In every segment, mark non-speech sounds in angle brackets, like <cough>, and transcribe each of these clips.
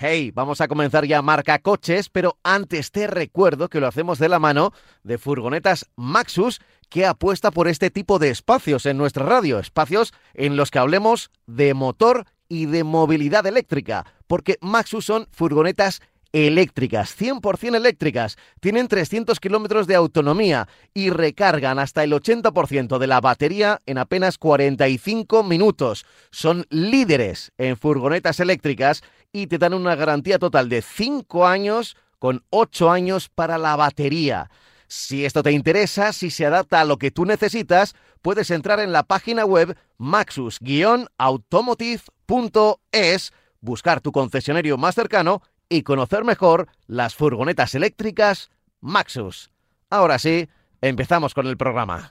Hey, vamos a comenzar ya marca coches, pero antes te recuerdo que lo hacemos de la mano de furgonetas Maxus, que apuesta por este tipo de espacios en nuestra radio, espacios en los que hablemos de motor y de movilidad eléctrica, porque Maxus son furgonetas eléctricas, 100% eléctricas, tienen 300 kilómetros de autonomía y recargan hasta el 80% de la batería en apenas 45 minutos. Son líderes en furgonetas eléctricas y te dan una garantía total de 5 años con 8 años para la batería. Si esto te interesa, si se adapta a lo que tú necesitas, puedes entrar en la página web maxus-automotive.es, buscar tu concesionario más cercano y conocer mejor las furgonetas eléctricas Maxus. Ahora sí, empezamos con el programa.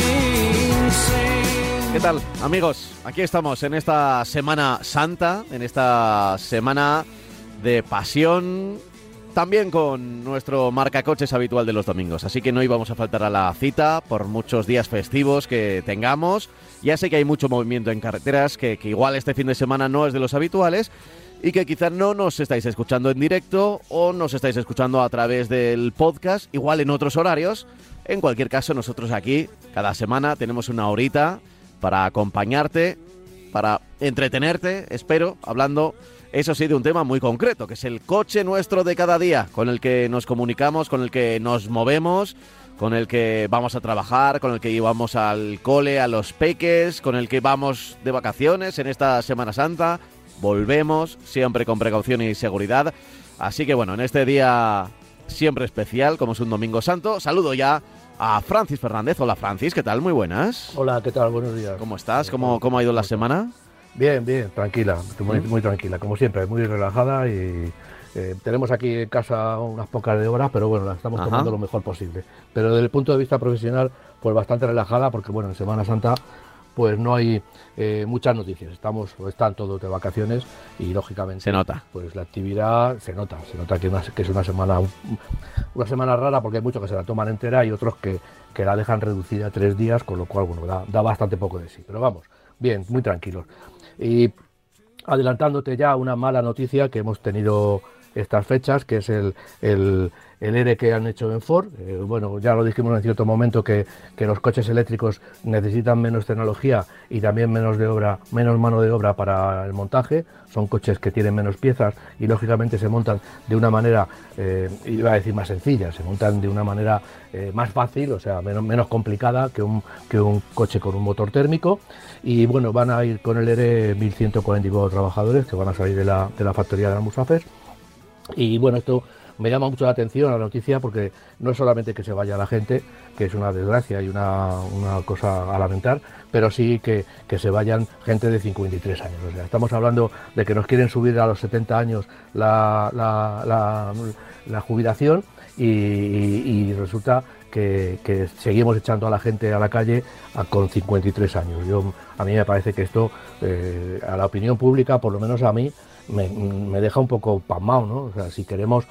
¿Qué tal, amigos? Aquí estamos en esta Semana Santa, en esta semana de pasión, también con nuestro marcacoches habitual de los domingos. Así que no íbamos a faltar a la cita por muchos días festivos que tengamos. Ya sé que hay mucho movimiento en carreteras, que, que igual este fin de semana no es de los habituales y que quizás no nos estáis escuchando en directo o nos estáis escuchando a través del podcast, igual en otros horarios. En cualquier caso, nosotros aquí cada semana tenemos una horita para acompañarte, para entretenerte, espero, hablando, eso sí, de un tema muy concreto, que es el coche nuestro de cada día, con el que nos comunicamos, con el que nos movemos, con el que vamos a trabajar, con el que íbamos al cole, a los peques, con el que vamos de vacaciones en esta Semana Santa. Volvemos, siempre con precaución y seguridad. Así que bueno, en este día siempre especial, como es un Domingo Santo, saludo ya a Francis Fernández. Hola Francis, ¿qué tal? Muy buenas. Hola, ¿qué tal? Buenos días. ¿Cómo estás? ¿Cómo, cómo ha ido la semana? Bien, bien, tranquila, muy, muy tranquila, como siempre, muy relajada y eh, tenemos aquí en casa unas pocas de horas, pero bueno, la estamos Ajá. tomando lo mejor posible. Pero desde el punto de vista profesional, pues bastante relajada, porque bueno, en Semana Santa pues no hay eh, muchas noticias, estamos, están todos de vacaciones y lógicamente Se nota. pues la actividad se nota, se nota que, una- que es una semana una semana rara porque hay muchos que se la toman entera y otros que, que la dejan reducida a tres días, con lo cual bueno, da, da bastante poco de sí. Pero vamos, bien, muy tranquilos. Y adelantándote ya una mala noticia que hemos tenido estas fechas, que es el, el, el ERE que han hecho en Ford. Eh, bueno, ya lo dijimos en cierto momento que, que los coches eléctricos necesitan menos tecnología y también menos de obra, menos mano de obra para el montaje. Son coches que tienen menos piezas y lógicamente se montan de una manera, eh, iba a decir más sencilla, se montan de una manera eh, más fácil, o sea, menos, menos complicada que un, que un coche con un motor térmico. Y bueno, van a ir con el ERE 1144 trabajadores que van a salir de la, de la factoría de la Musafes. Y bueno, esto me llama mucho la atención la noticia porque no es solamente que se vaya la gente, que es una desgracia y una, una cosa a lamentar, pero sí que, que se vayan gente de 53 años. O sea, estamos hablando de que nos quieren subir a los 70 años la, la- la- la jubilación y, resulta que, que seguimos echando a la gente a la calle con 53 años. Yo, a mí me parece que esto, eh, a la opinión pública, por lo menos a mí, me, me deja un poco pasmado, ¿no? O sea, si queremos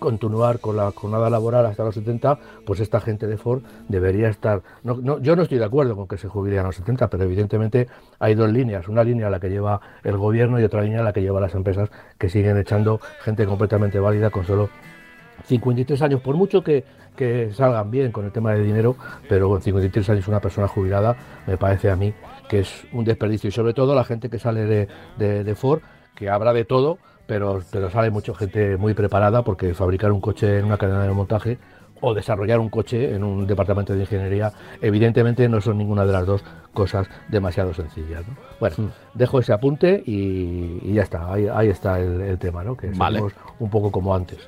continuar con la jornada laboral hasta los 70, pues esta gente de Ford debería estar... No, no, yo no estoy de acuerdo con que se jubilen a los 70, pero evidentemente hay dos líneas. Una línea la que lleva el gobierno y otra línea la que lleva las empresas que siguen echando gente completamente válida con solo 53 años, por mucho que, que salgan bien con el tema de dinero, pero con 53 años una persona jubilada me parece a mí que es un desperdicio. Y sobre todo la gente que sale de, de- de Ford, que habrá de todo, pero, pero sale mucha gente muy preparada porque fabricar un coche en una cadena de montaje o desarrollar un coche en un departamento de ingeniería, evidentemente no son ninguna de las dos cosas demasiado sencillas. ¿no? Bueno, Hmm. dejo ese apunte y, y ya está, ahí, ahí está el, el tema, ¿no? que Vale. un poco como antes.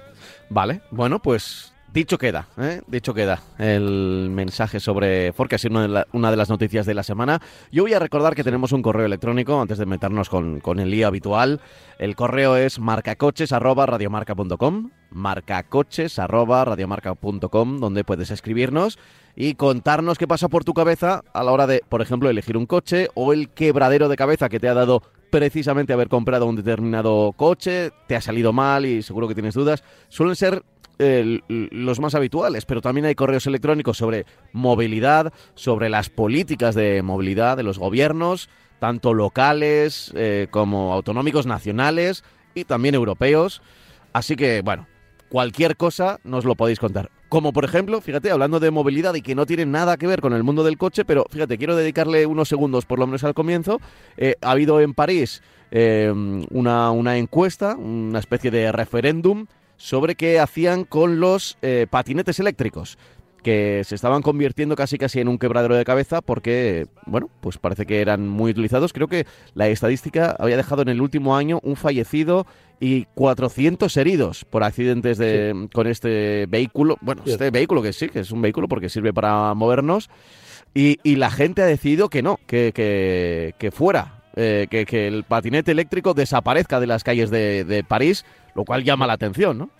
Vale, bueno, pues dicho queda, ¿eh? dicho queda el mensaje sobre Ford, que ha sido una de, las noticias de la semana. Yo voy a recordar que tenemos un correo electrónico antes de meternos con, con el lío habitual. El correo es marcacoches@radiomarca.com, marcacoches@radiomarca.com, donde puedes escribirnos y contarnos qué pasa por tu cabeza a la hora de, por ejemplo, elegir un coche o el quebradero de cabeza que te ha dado precisamente haber comprado un determinado coche, te ha salido mal y seguro que tienes dudas. Suelen ser eh, los más habituales, pero también hay correos electrónicos sobre movilidad, sobre las políticas de movilidad de los gobiernos, tanto locales eh, como autonómicos, nacionales y también europeos. Así que, bueno, cualquier cosa nos lo podéis contar. Como por ejemplo, fíjate, hablando de movilidad y que no tiene nada que ver con el mundo del coche, pero fíjate, quiero dedicarle unos segundos por lo menos al comienzo. Eh, ha habido en París una encuesta, una especie de referéndum sobre qué hacían con los eh, patinetes eléctricos que se estaban convirtiendo casi casi en un quebradero de cabeza porque, bueno, pues parece que eran muy utilizados. Creo que la estadística había dejado en el último año un fallecido y 400 heridos por accidentes de, con este vehículo. Bueno, este vehículo que sí, que es un vehículo porque sirve para movernos. Y, y la gente ha decidido que no, que, que, que fuera, eh, que, que el patinete eléctrico desaparezca de las calles de, de París, lo cual llama la atención, ¿no?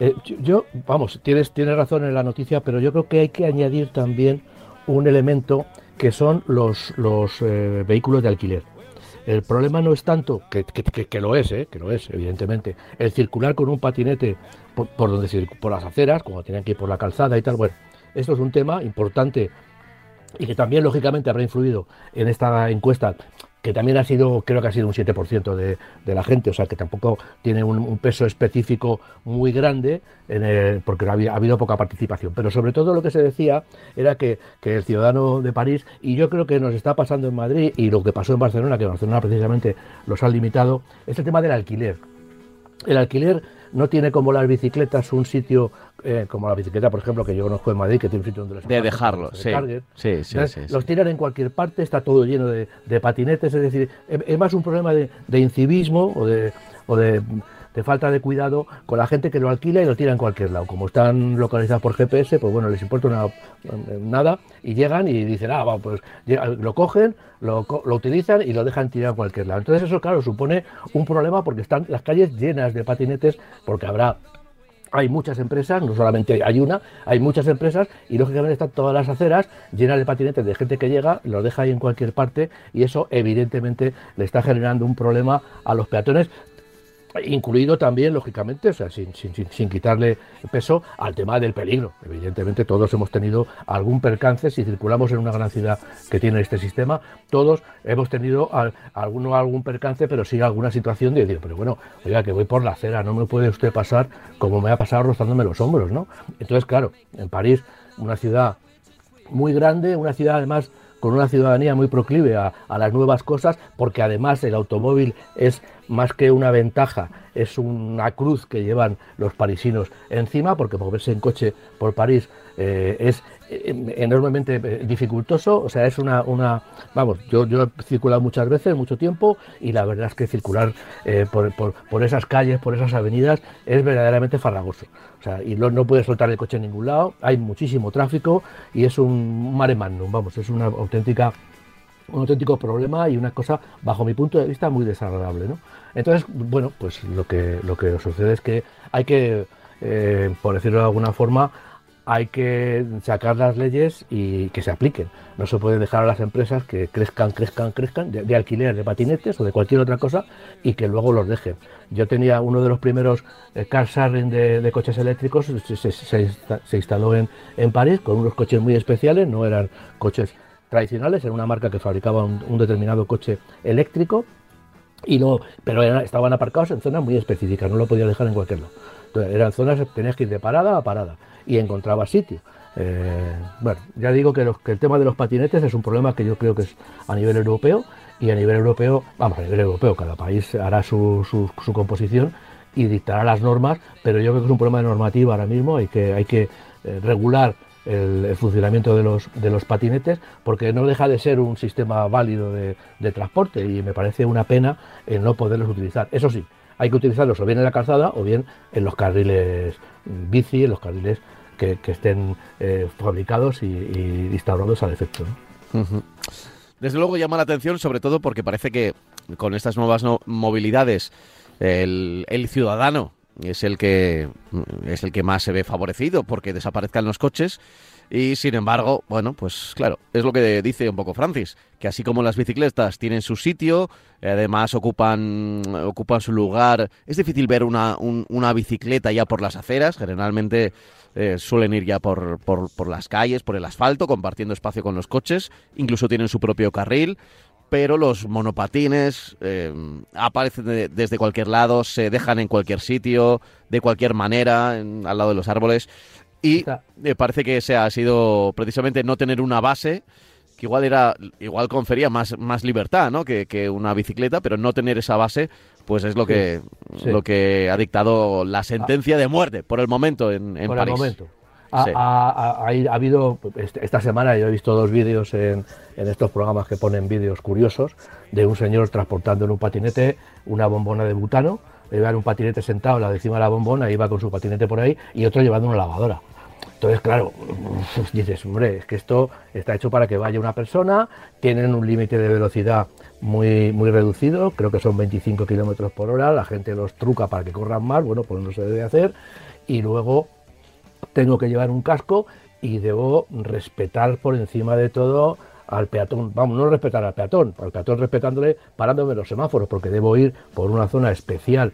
Eh, yo- vamos, tienes, tienes razón en la noticia, pero yo creo que hay que añadir también un elemento que son los, los eh, vehículos de alquiler. El problema no es tanto, que, que- que- lo es, eh, que lo es, evidentemente, el circular con un patinete por, por donde por las aceras, como tienen que ir por la calzada y tal. Bueno, esto es un tema importante y que también lógicamente habrá influido en esta encuesta que también ha sido, creo que ha sido un 7% de, de la gente, o sea que tampoco tiene un, peso específico muy grande, porque ha habido, ha poca participación. Pero sobre todo lo que se decía era que, que el ciudadano de París, y yo creo que nos está pasando en Madrid, y lo que pasó en Barcelona, que Barcelona precisamente los han limitado, es el tema del alquiler. El alquiler no tiene como las bicicletas un sitio, eh, como la bicicleta, por ejemplo, que yo conozco en Madrid, que tiene un sitio donde los De dejarlo, sí. Sí. Los tiran en cualquier parte, está todo lleno de, de patinetes, es decir, es es más un problema de, de incivismo o de, o de, de falta de cuidado con la gente que lo alquila y lo tira en cualquier lado. Como están localizados por GPS, pues bueno, les importa una- nada y llegan y dicen, ah, va, pues lo cogen, lo, utilizan y lo dejan tirado en cualquier lado. Entonces eso, claro, supone un problema porque están las calles llenas de patinetes, porque habrá hay muchas empresas, no solamente hay una, hay muchas empresas y lógicamente están todas las aceras llenas de patinetes de gente que llega, los deja ahí en cualquier parte y eso evidentemente le está generando un problema a los peatones, incluido también, lógicamente, o sea, sin, sin- sin- quitarle peso al tema del peligro. Evidentemente todos hemos tenido algún percance, si circulamos en una gran ciudad que tiene este sistema, todos hemos tenido al- alguno algún percance, pero sí alguna situación de decir, pero bueno, oiga, que voy por la acera, no me puede usted pasar como me ha pasado rozándome los hombros, ¿no? Entonces, claro, en París, una ciudad muy grande, una ciudad además con una ciudadanía muy proclive a, a las nuevas cosas, porque además el automóvil es más que una ventaja, es una cruz que llevan los parisinos encima, porque moverse en coche por París eh, es eh, enormemente eh, dificultoso, o sea, es una, una vamos, yo, yo he circulado muchas veces, mucho tiempo, y la verdad es que circular por, por- por esas calles, por esas avenidas, es verdaderamente farragoso. O sea, y no, no puedes soltar el coche en ningún lado, hay muchísimo tráfico y es un mare magnum, vamos, es una auténtica un auténtico problema y una cosa, bajo mi punto de vista, muy desagradable. ¿no? Entonces, bueno, pues lo que, lo que sucede es que hay que, eh, por decirlo de alguna forma, hay que sacar las leyes y que se apliquen. No se puede dejar a las empresas que crezcan, crezcan, crezcan, de, alquiler de patinetes o de cualquier otra cosa y que luego los dejen. Yo tenía uno de los primeros eh, car sharing de, coches eléctricos, se, se instaló en, en París con unos coches muy especiales, no eran coches tradicionales, era una marca que fabricaba un, determinado coche eléctrico y no, pero estaban aparcados en zonas muy específicas, no lo podía dejar en cualquier lado. Entonces, eran zonas que tenías que ir de parada a parada y encontraba sitio. Eh, bueno, ya digo que, el tema de los patinetes es un problema que yo creo que es a nivel europeo y a nivel europeo, vamos, a nivel europeo, cada país hará su composición y dictará las normas, pero yo creo que es un problema de normativa ahora mismo, hay que, hay que eh, regular el, funcionamiento de los, de los patinetes, porque no deja de ser un sistema válido de, de transporte y me parece una pena el no poderlos utilizar. Eso sí, hay que utilizarlos o bien en la calzada o bien en los carriles bici, en los carriles que, que estén eh, fabricados y, y instaurados al efecto. Desde luego llama la atención, sobre todo porque parece que con estas nuevas movilidades el ciudadano es el que es el que más se ve favorecido porque desaparezcan los coches y sin embargo, bueno, pues claro, es lo que dice un poco Francis, que así como las bicicletas tienen su sitio, además ocupan ocupan su lugar, es difícil ver una, un- una bicicleta ya por las aceras, generalmente eh, suelen ir ya por, por, por las calles, por el asfalto, compartiendo espacio con los coches, incluso tienen su propio carril, pero los monopatines eh, aparecen de- desde cualquier lado, se dejan en cualquier sitio, de cualquier manera, en- al lado de los árboles, y eh, parece que ese ha sido precisamente no tener una base que igual era igual confería más, más libertad ¿no? que, que una bicicleta pero no tener esa base pues es lo Sí, que sí. lo que ha dictado la sentencia de muerte por el momento en, en por París el momento. Ha, Sí. ha- ha- ha- ha habido, este- esta semana yo he visto dos vídeos en, en estos programas que ponen vídeos curiosos de un señor transportando en un patinete una bombona de butano, iba en un patinete sentado la de encima de la bombona, iba con su patinete por ahí y otro llevando una lavadora. Entonces, claro, dices, hombre, es que esto está hecho para que vaya una persona, tienen un límite de velocidad muy, muy reducido, creo que son 25 kilómetros por hora, la gente los truca para que corran más, bueno, pues no se debe hacer, y luego tengo que llevar un casco y debo respetar por encima de todo al peatón, vamos, no respetar al peatón, al peatón respetándole parándome los semáforos, porque debo ir por una zona especial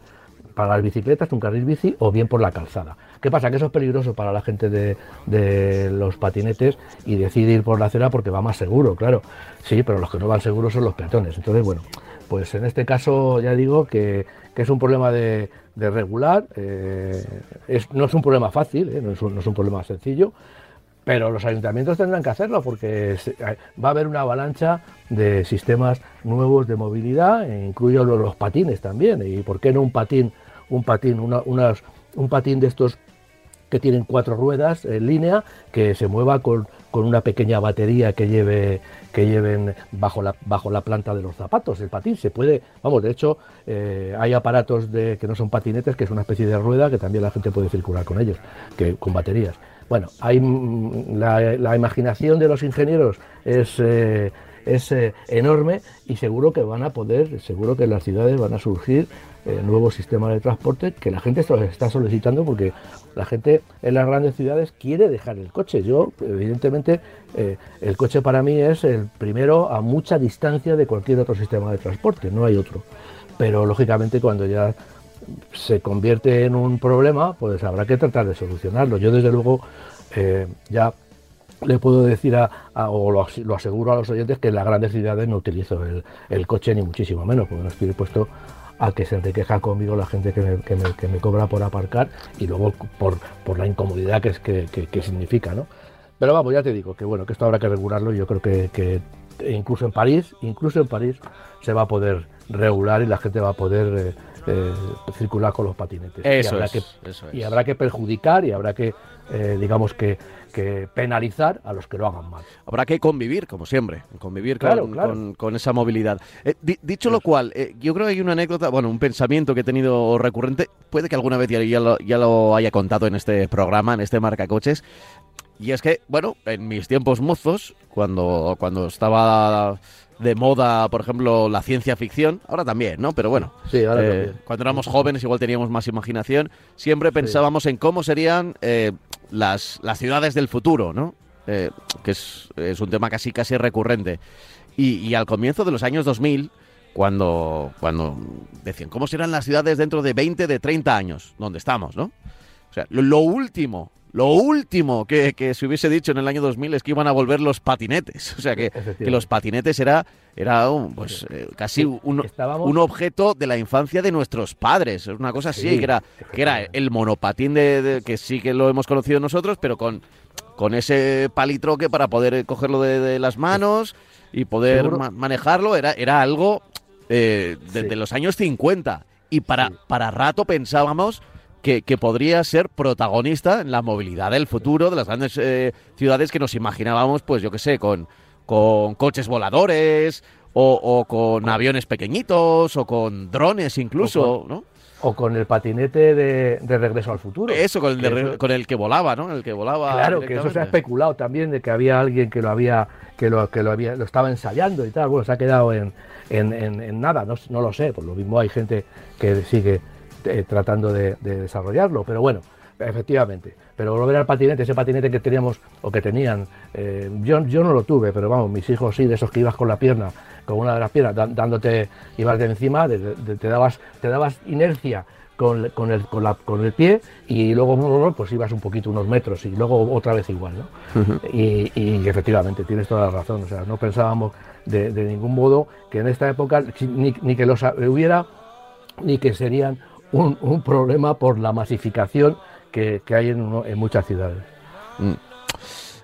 para las bicicletas, un carril bici, o bien por la calzada. ¿Qué pasa? Que eso es peligroso para la gente de, los patinetes y decide ir por la acera porque va más seguro, claro. Sí, pero los que no van seguros son los peatones. Entonces, bueno, pues en este caso ya digo que es un problema de, de regular, eh, es, no es un problema fácil, eh, no, es un, problema sencillo, pero los ayuntamientos tendrán que hacerlo porque va a haber una avalancha de sistemas nuevos de movilidad, e incluyo los, los patines también. ¿Y por qué no un patín, un patín, una- unas- un patín de estos que tienen cuatro ruedas en línea, que se mueva con, con una pequeña batería que lleve que lleven bajo la, bajo la planta de los zapatos. El patín se puede, vamos, de hecho, eh, hay aparatos de, que no son patinetes, que es una especie de rueda que también la gente puede circular con ellos, que, con baterías. Bueno, hay mm, la, imaginación de los ingenieros es, eh, es eh, enorme y seguro que van a poder, seguro que en las ciudades van a surgir nuevos sistemas de transporte que la gente está solicitando porque la gente en las grandes ciudades quiere dejar el coche. Yo, evidentemente, eh, el coche para mí es el primero a mucha distancia de cualquier otro sistema de transporte, no hay otro. Pero lógicamente cuando ya se convierte en un problema, pues habrá que tratar de solucionarlo. Yo desde luego eh, ya le puedo decir a, o lo aseguro a los oyentes que en las grandes ciudades no utilizo el, el coche ni muchísimo menos, porque no estoy dispuesto a que se te queja conmigo la gente que me, que me- que me cobra por aparcar y luego por, por la incomodidad que, es, que, que- que significa, ¿no? Pero vamos, ya te digo que bueno, que esto habrá que regularlo y yo creo que, que incluso en París, incluso en París se va a poder regular y la gente va a poder eh, eh, circular con los patinetes. Eso y habrá es, que, eso y habrá que perjudicar y habrá que, eh, digamos que, que penalizar a los que lo hagan mal. Habrá que convivir, como siempre, convivir Claro, con, claro. con- con esa movilidad. Eh, di- dicho lo cual, eh, yo creo que hay una anécdota, bueno, un pensamiento que he tenido recurrente, puede que alguna vez ya, ya lo, ya lo haya contado en este programa, en este Marca Coches, y es que, bueno, en mis tiempos mozos, cuando, cuando estaba de moda, por ejemplo, la ciencia ficción, ahora también, ¿no? Pero bueno, Sí, ahora eh, cuando éramos jóvenes igual teníamos más imaginación, siempre pensábamos en cómo serían eh, las, las ciudades del futuro, ¿no? Eh, que es, es un tema casi casi recurrente. Y, y al comienzo de los años 2000, cuando, cuando decían, ¿cómo serán las ciudades dentro de 20, de 30 años? ¿Dónde estamos, no? O sea, lo último, lo último que, que se hubiese dicho en el año 2000 es que iban a volver los patinetes. <laughs> O sea, que, los patinetes era, era un, pues, eh, casi un, objeto de la infancia de nuestros padres. Es una cosa así, Sí, que era, que era el monopatín de, de- que sí que lo hemos conocido nosotros, pero con, con ese palitroque para poder eh, cogerlo de, de las manos y poder ma- manejarlo. Era, era algo eh, desde Sí. los años 50. Y para, Sí. para rato pensábamos que, que podría ser protagonista en la movilidad del futuro de las grandes eh, ciudades que nos imaginábamos, pues yo qué sé, con, con coches voladores o, o con aviones pequeñitos o con drones incluso, ¿no? O con el patinete de, de regreso al futuro. Eso, con el, de eso- con el que volaba, ¿no? El que volaba. Claro, que eso se ha especulado también de que había alguien que lo había que lo que lo había lo estaba ensayando y tal. Bueno, se ha quedado en, en, en- en nada, no, no lo sé. Por lo mismo hay gente que sigue eh, tratando de, de desarrollarlo, pero bueno, efectivamente. Pero volver al patinete, ese patinete que teníamos o que tenían, eh, yo, yo no lo tuve, pero vamos, mis hijos sí, de esos que ibas con la pierna, con una de las piernas, dándote, ibas de encima, de- de- te dabas, te dabas inercia con, con el, con, la- con el pie y luego pues ibas un poquito, unos metros y luego otra vez igual, ¿no? y, y efectivamente, tienes toda la razón, o sea, no pensábamos de, de ningún modo que en esta época ni, ni que los hubiera ni que serían un, un problema por la masificación que, que hay en, en muchas ciudades.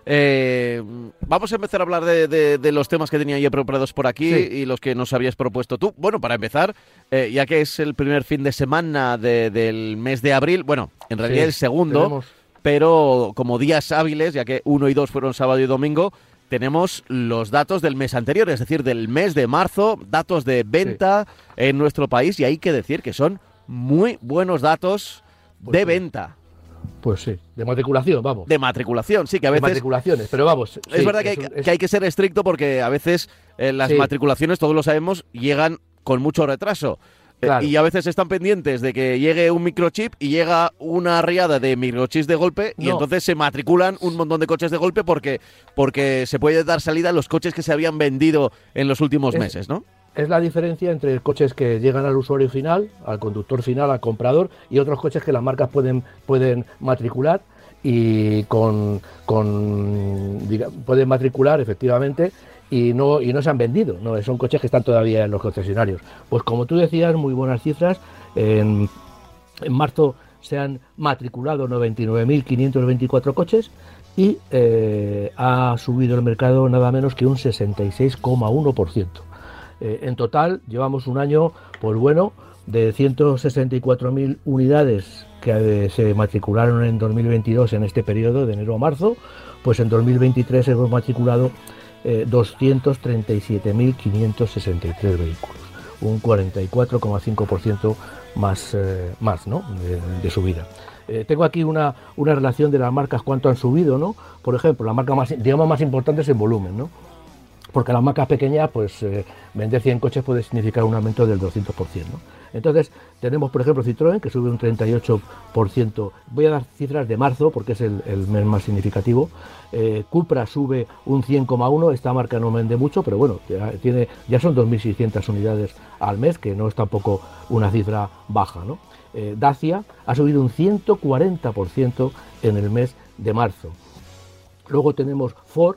Eh, vamos a empezar a hablar de, de- de los temas que tenía yo preparados por aquí Sí. y los que nos habías propuesto tú. Bueno, para empezar, eh, ya que es el primer fin de semana de- del mes de abril, bueno, en realidad Sí, el segundo, tenemos- pero como días hábiles, ya que uno y dos fueron sábado y domingo, tenemos los datos del mes anterior, es decir, del mes de marzo, datos de venta en nuestro país y hay que decir que son muy buenos datos Pues de sí. venta, Pues sí, de matriculación, vamos. de matriculación, sí, que a De veces matriculaciones, pero vamos. es sí, verdad que hay, un- es- que hay que ser estricto porque a veces eh, las Sí. matriculaciones, todos lo sabemos, llegan con mucho retraso. Eh, y a veces están pendientes de que llegue un microchip y llega una riada de microchips de golpe y entonces se matriculan un montón de coches de golpe porque, porque se puede dar salida a los coches que se habían vendido en los últimos Es- meses, ¿no? Es la diferencia entre coches que llegan al usuario final, al conductor final, al comprador, y otros coches que las marcas pueden, pueden matricular y con, con pueden matricular efectivamente y no, y no se han vendido, no, son coches que están todavía en los concesionarios. Pues como tú decías, muy buenas cifras. En, en marzo se han matriculado 99.524 coches y eh, ha subido el mercado nada menos que un 66,1%. Eh, en total llevamos un año, pues bueno, de 164.000 unidades que eh, se matricularon en 2022 en este periodo de enero a marzo, pues en 2023 hemos matriculado eh, 237.563 vehículos, un 44,5% más, eh, más ¿no? de, subida. Tengo aquí una, una relación de las marcas cuánto han subido, ¿no? Por ejemplo, la marca más, digamos, más importante es en volumen, ¿no? Porque las marcas pequeñas, pues eh, vender 100 coches puede significar un aumento del 200%. ¿no? Entonces, tenemos, por ejemplo, Citroën, que sube un 38%. Voy a dar cifras de marzo, porque es el, mes más significativo. Eh, Cupra sube un 100,1%. Esta marca no vende mucho, pero bueno, ya, tiene, ya son 2.600 unidades al mes, que no es tampoco una cifra baja. ¿no? Eh, Dacia ha subido un 140% en el mes de marzo. Luego tenemos Ford,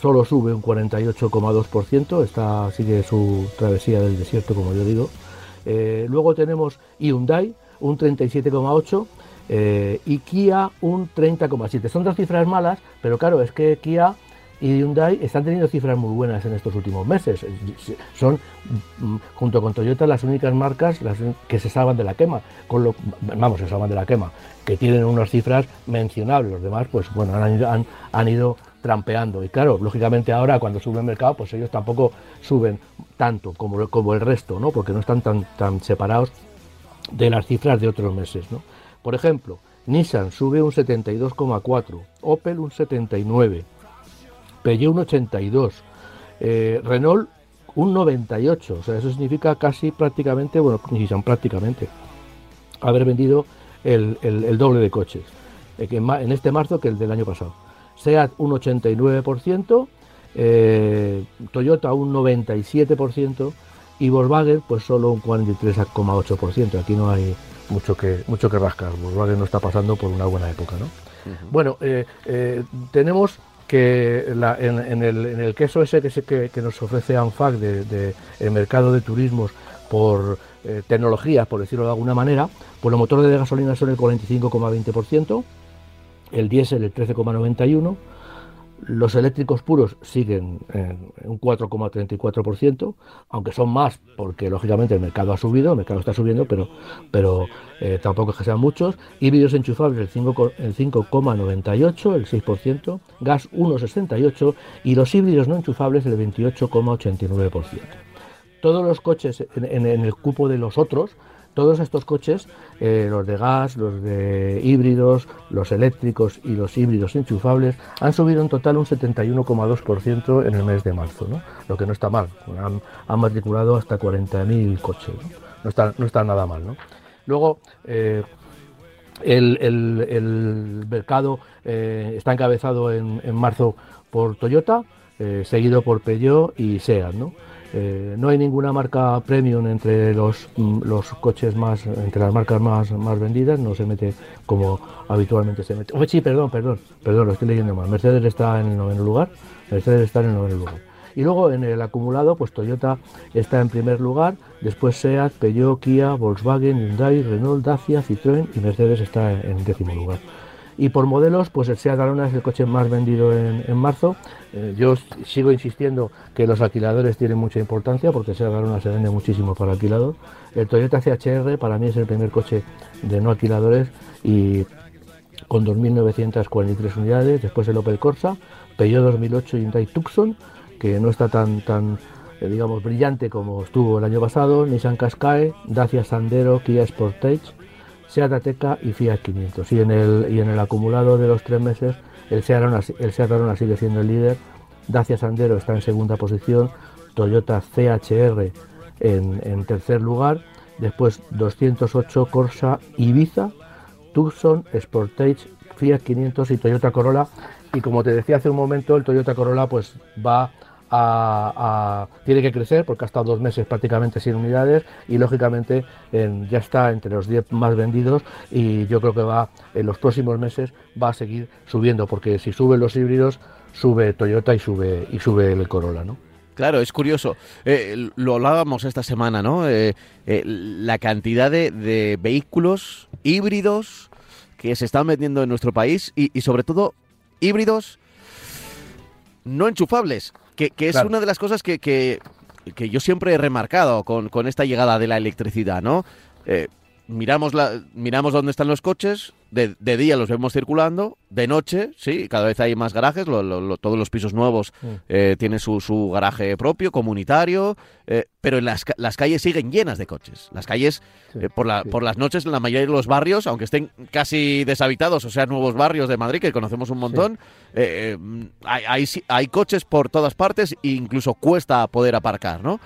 solo sube un 48,2%, está, sigue su travesía del desierto, como yo digo. Eh, luego tenemos Hyundai, un 37,8%, eh, y Kia, un 30,7%. Son dos cifras malas, pero claro, es que Kia y Hyundai están teniendo cifras muy buenas en estos últimos meses. Eh, Son, mm, junto con Toyota, las únicas marcas que se salvan de la quema. Con lo, vamos, se salvan de la quema, que tienen unas cifras mencionables. Los demás, pues bueno, han han, han ido trampeando. Y claro, lógicamente ahora cuando sube el mercado, pues ellos tampoco suben tanto como, como el resto, ¿no? Porque no están tan, tan separados de las cifras de otros meses, ¿no? Por ejemplo, Nissan sube un 72,4, Opel un 79, Peugeot un 82, eh, Renault un 98, o sea, eso significa casi prácticamente, bueno, Nissan prácticamente, haber vendido el, el- doble de coches eh, en este marzo que el del año pasado. SEAT un 89%, eh, Toyota un 97% y Volkswagen pues solo un 43,8%. Aquí no hay mucho que, mucho que rascar. Volkswagen no está pasando por una buena época, ¿no? Bueno, eh, eh, tenemos que la- en, en el, en el queso ese que, se- que, que nos ofrece ANFAC de, de el mercado de turismos por eh, tecnologías, por decirlo de alguna manera, pues los motores de gasolina son el 45,20%, el diésel el 13,91%, Los eléctricos puros siguen en un 4,34%, aunque son más porque lógicamente el mercado ha subido, el mercado está subiendo, pero, pero eh, tampoco es que sean muchos. Híbridos enchufables el 5,98, el 6%, gas 1,68 y los híbridos no enchufables el 28,89%. Todos los coches en el cupo de los otros, todos estos coches, eh, los de gas, los de híbridos, los eléctricos y los híbridos enchufables, han subido en total un 71,2% en el mes de marzo, ¿no? lo que no está mal. Han, matriculado hasta 40.000 coches, ¿no? está, nada mal. Luego, eh, el, mercado eh, está encabezado en, marzo por Toyota, seguido por Peugeot y SEAT. Eh, no hay ninguna marca premium entre los, mm, los coches más, entre las marcas más, más vendidas, no se mete como habitualmente se mete. Oh, sí, perdón, perdón, perdón, lo estoy leyendo mal. Mercedes está en el noveno lugar, Mercedes está en el noveno lugar. Y luego en el acumulado, pues Toyota está en primer lugar, después SEAT, Peugeot, Kia, Volkswagen, Hyundai, Renault, Dacia, Citroën y Mercedes está en décimo lugar. Y por modelos, pues el Seat Arona es el coche más vendido en, marzo. Eh, yo sigo insistiendo que los alquiladores tienen mucha importancia porque el Seat Arona se vende muchísimo para alquilador. El Toyota CHR para mí es el primer coche de no alquiladores y con 2.943 unidades. Después el Opel Corsa, Peugeot 2008 y Hyundai Tucson, que no está tan, tan eh, digamos, brillante como estuvo el año pasado. Nissan Qashqai, Dacia Sandero, Kia Sportage Seat Ateca y Fiat 500. Y en el, y en el acumulado de los tres meses, el Seat, Arona, el Seat Arona sigue siendo el líder, Dacia Sandero está en segunda posición, Toyota CHR en, tercer lugar, después 208 Corsa Ibiza, Tucson, Sportage, Fiat 500 y Toyota Corolla. Y como te decía hace un momento, el Toyota Corolla pues va tiene que crecer porque ha estado dos meses prácticamente sin unidades y lógicamente ya está entre los 10 más vendidos y yo creo que va en los próximos meses va a seguir subiendo porque si suben los híbridos sube Toyota y sube y sube el Corolla, ¿no? Claro, es curioso. Eh, lo hablábamos esta semana, ¿no? Eh, eh, la cantidad de, vehículos híbridos que se están vendiendo en nuestro país y sobre todo híbridos no enchufables que, es una de las cosas que, que, yo siempre he remarcado con, con, esta llegada de la electricidad, ¿no? Eh, miramos, la, miramos dónde están los coches, de, día los vemos circulando, de noche, sí, cada vez hay más garajes, todos los pisos nuevos mm. eh, tienen su, garaje propio, comunitario, eh, pero en las, las, calles siguen llenas de coches. Las calles, eh, por, la, por las noches, en la mayoría de los barrios, aunque estén casi deshabitados, o sea, nuevos barrios de Madrid, que conocemos un montón, hay, hay, hay coches por todas partes e incluso cuesta poder aparcar, ¿no?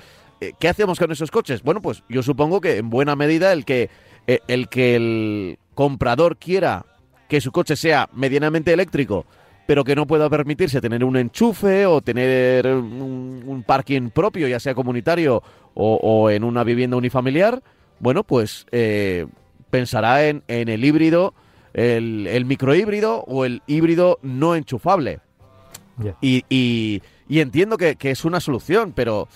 ¿Qué hacemos con esos coches? Bueno, pues yo supongo que en buena medida el que eh, el que el comprador quiera que su coche sea medianamente eléctrico, pero que no pueda permitirse tener un enchufe o tener un, parking propio, ya sea comunitario o, en una vivienda unifamiliar, bueno, pues eh, pensará en, el híbrido, el, microhíbrido o el híbrido no enchufable. Y, entiendo que, que, es una solución, pero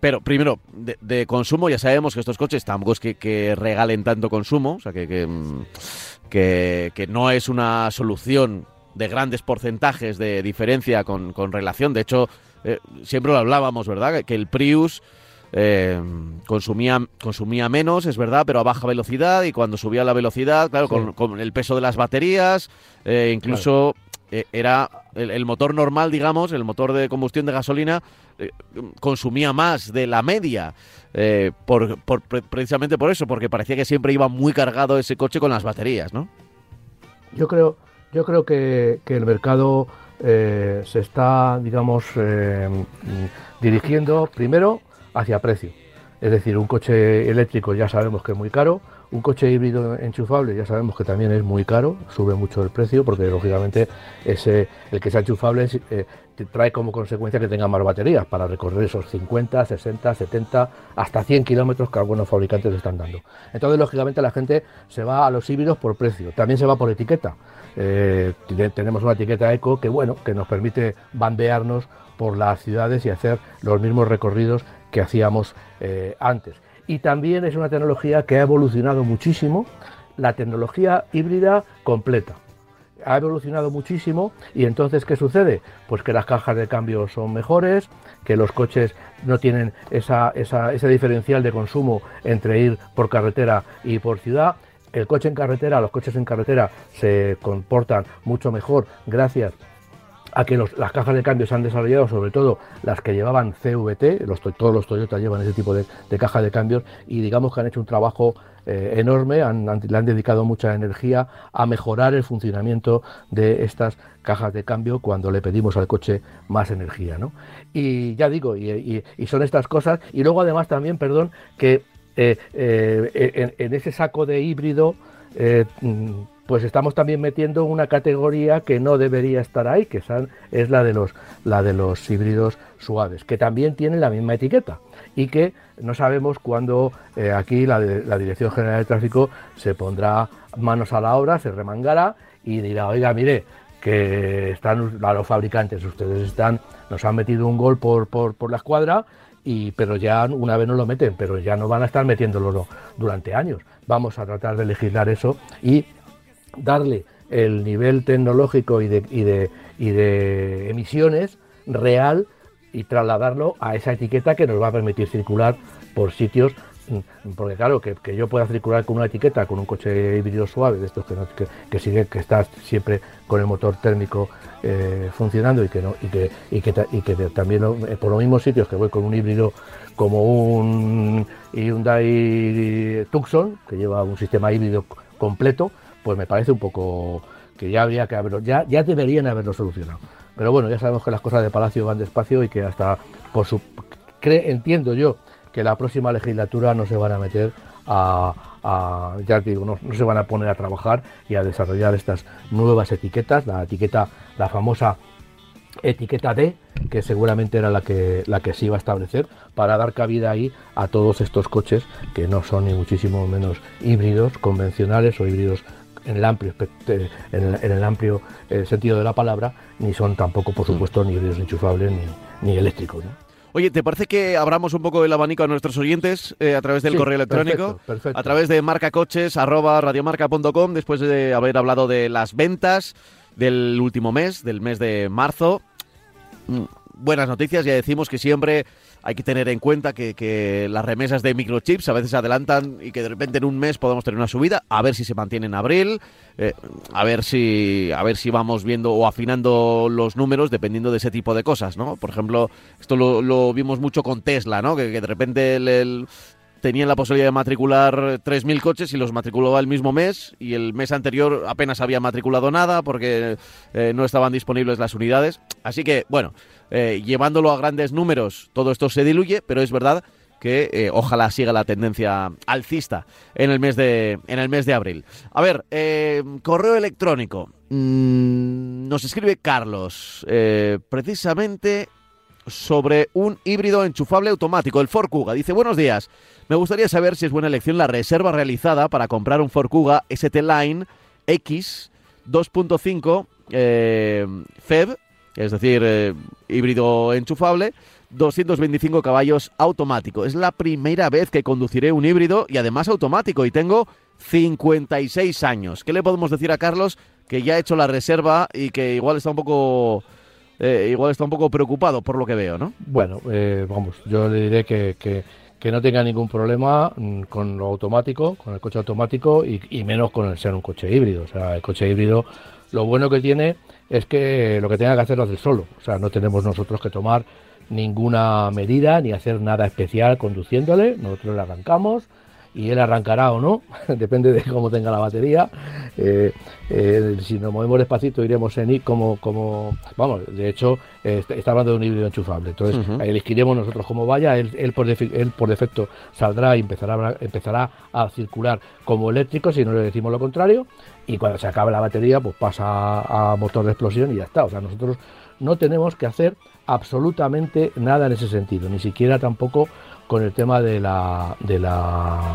pero primero, de, consumo, ya sabemos que estos coches tampoco es que, regalen tanto consumo, o sea, mm, que, que, no es una solución de grandes porcentajes de diferencia con, relación. De hecho, eh, siempre lo hablábamos, ¿verdad? Que el Prius eh, consumía, consumía menos, es verdad, pero a baja velocidad y cuando subía la velocidad, claro, con, el peso de las baterías, eh, incluso era el, motor normal, digamos, el motor de combustión de gasolina, consumía más de la media. Eh, por, precisamente por eso, porque parecía que siempre iba muy cargado ese coche con las baterías, ¿no? Yo creo, yo creo que, el mercado eh, se está, digamos, dirigiendo primero hacia precio. Es decir, un coche eléctrico ya sabemos que es muy caro, un coche híbrido enchufable ya sabemos que también es muy caro, sube mucho el precio porque lógicamente ese, el que sea enchufable eh, trae como consecuencia que tenga más baterías para recorrer esos 50, 60, 70, hasta 100 kilómetros que algunos fabricantes están dando. Entonces lógicamente la gente se va a los híbridos por precio, también se va por etiqueta. Eh, tenemos una etiqueta eco que bueno, que nos permite bandearnos por las ciudades y hacer los mismos recorridos que hacíamos eh, antes y también es una tecnología que ha evolucionado muchísimo, la tecnología híbrida completa. ha evolucionado muchísimo y entonces ¿qué sucede? Pues que las cajas de cambio son mejores, que los coches no tienen esa, esa, ese diferencial de consumo entre ir por carretera y por ciudad. El coche en carretera, los coches en carretera se comportan mucho mejor gracias que las cajas de cambio se han desarrollado, sobre todo las que llevaban CVT, los, todos los Toyota llevan ese tipo de, de caja de cambios y digamos que han hecho un trabajo eh, enorme, le han dedicado mucha energía a mejorar el funcionamiento de estas cajas de cambio cuando le pedimos al coche más energía. ¿no? Y ya digo, y, son estas cosas, y luego además también, perdón, que eh, eh, en, ese saco de híbrido, pues estamos también metiendo una categoría que no debería estar ahí, que es la de los, la de los híbridos suaves, que también tienen la misma etiqueta y que no sabemos cuándo eh, aquí la, Dirección General de Tráfico se pondrá manos a la obra, se remangará y dirá, oiga, mire, que están los fabricantes, ustedes están, nos han metido un gol por, por, por la escuadra, y, pero ya una vez no lo meten, pero ya no van a estar metiéndolo durante años. Vamos a tratar de legislar eso y darle el nivel tecnológico y de, emisiones real y trasladarlo a esa etiqueta que nos va a permitir circular por sitios mm, porque claro, que, yo pueda circular con una etiqueta, con un coche híbrido suave, de estos que, sigue, que está siempre con el motor térmico eh, funcionando y que no, y que también eh, por los mismos sitios que voy con un híbrido como un Hyundai Tucson, que lleva un sistema híbrido completo, pues me parece un poco que ya habría que haberlo, ya, ya deberían haberlo solucionado. Pero bueno, ya sabemos que las cosas de Palacio van despacio y que hasta por su entiendo yo que la próxima legislatura no se van a meter a, ya digo, no, se van a poner a trabajar y a desarrollar estas nuevas etiquetas, la etiqueta, la famosa etiqueta D, que seguramente era la que, la que se iba a establecer, para dar cabida ahí a todos estos coches que no son ni muchísimo menos híbridos convencionales o híbridos en el amplio, en el, amplio eh, sentido de la palabra, ni son tampoco, por supuesto, ni híbridos enchufables ni, eléctricos. Oye, ¿te parece que abramos un poco el abanico a nuestros oyentes eh, a través del correo electrónico? A través de marcacoches, arroba radiomarca.com, después de haber hablado de las ventas del último mes, del mes de marzo. Mm, buenas noticias, ya decimos que siempre hay que tener en cuenta que, las remesas de microchips a veces se adelantan y que de repente en un mes podemos tener una subida, a ver si se mantiene en abril, eh, a ver si a ver si vamos viendo o afinando los números dependiendo de ese tipo de cosas, ¿no? Por ejemplo, esto lo, vimos mucho con Tesla, ¿no? Que, de repente el, tenían la posibilidad de matricular 3.000 coches y los matriculó el mismo mes y el mes anterior apenas había matriculado nada porque eh, no estaban disponibles las unidades. Así que, bueno, eh, llevándolo a grandes números, todo esto se diluye, pero es verdad que eh, ojalá siga la tendencia alcista en el mes de, en el mes de abril. A ver, correo electrónico. Mm, nos escribe Carlos, precisamente sobre un híbrido enchufable automático, el Ford Kuga. Dice, buenos días, me gustaría saber si es buena elección la reserva realizada para comprar un Ford Kuga ST Line X 2.5 eh, FEB, es decir, eh, híbrido enchufable, 225 caballos automático. Es la primera vez que conduciré un híbrido y además automático y tengo 56 años. ¿Qué le podemos decir a Carlos que ya ha hecho la reserva y que igual está un poco eh, igual está un poco preocupado por lo que veo, ¿no? Bueno, eh, vamos, yo le diré que, que, no tenga ningún problema mm, con lo automático, con el coche automático y, menos con el ser un coche híbrido. O sea, el coche híbrido, lo bueno que tiene es que lo que tenga que hacer lo hace solo. O sea, no tenemos nosotros que tomar ninguna medida ni hacer nada especial conduciéndole. Nosotros le arrancamos y él arrancará o no, <laughs> depende de cómo tenga la batería. Eh, eh, si nos movemos despacito iremos en I como, como vamos, de hecho eh, está hablando de un híbrido enchufable, entonces elegiremos nosotros cómo vaya, él, él, por él, por defecto saldrá y empezará, empezará a circular como eléctrico si no le decimos lo contrario y cuando se acabe la batería pues pasa a motor de explosión y ya está, o sea nosotros no tenemos que hacer absolutamente nada en ese sentido, ni siquiera tampoco con el tema de la, de la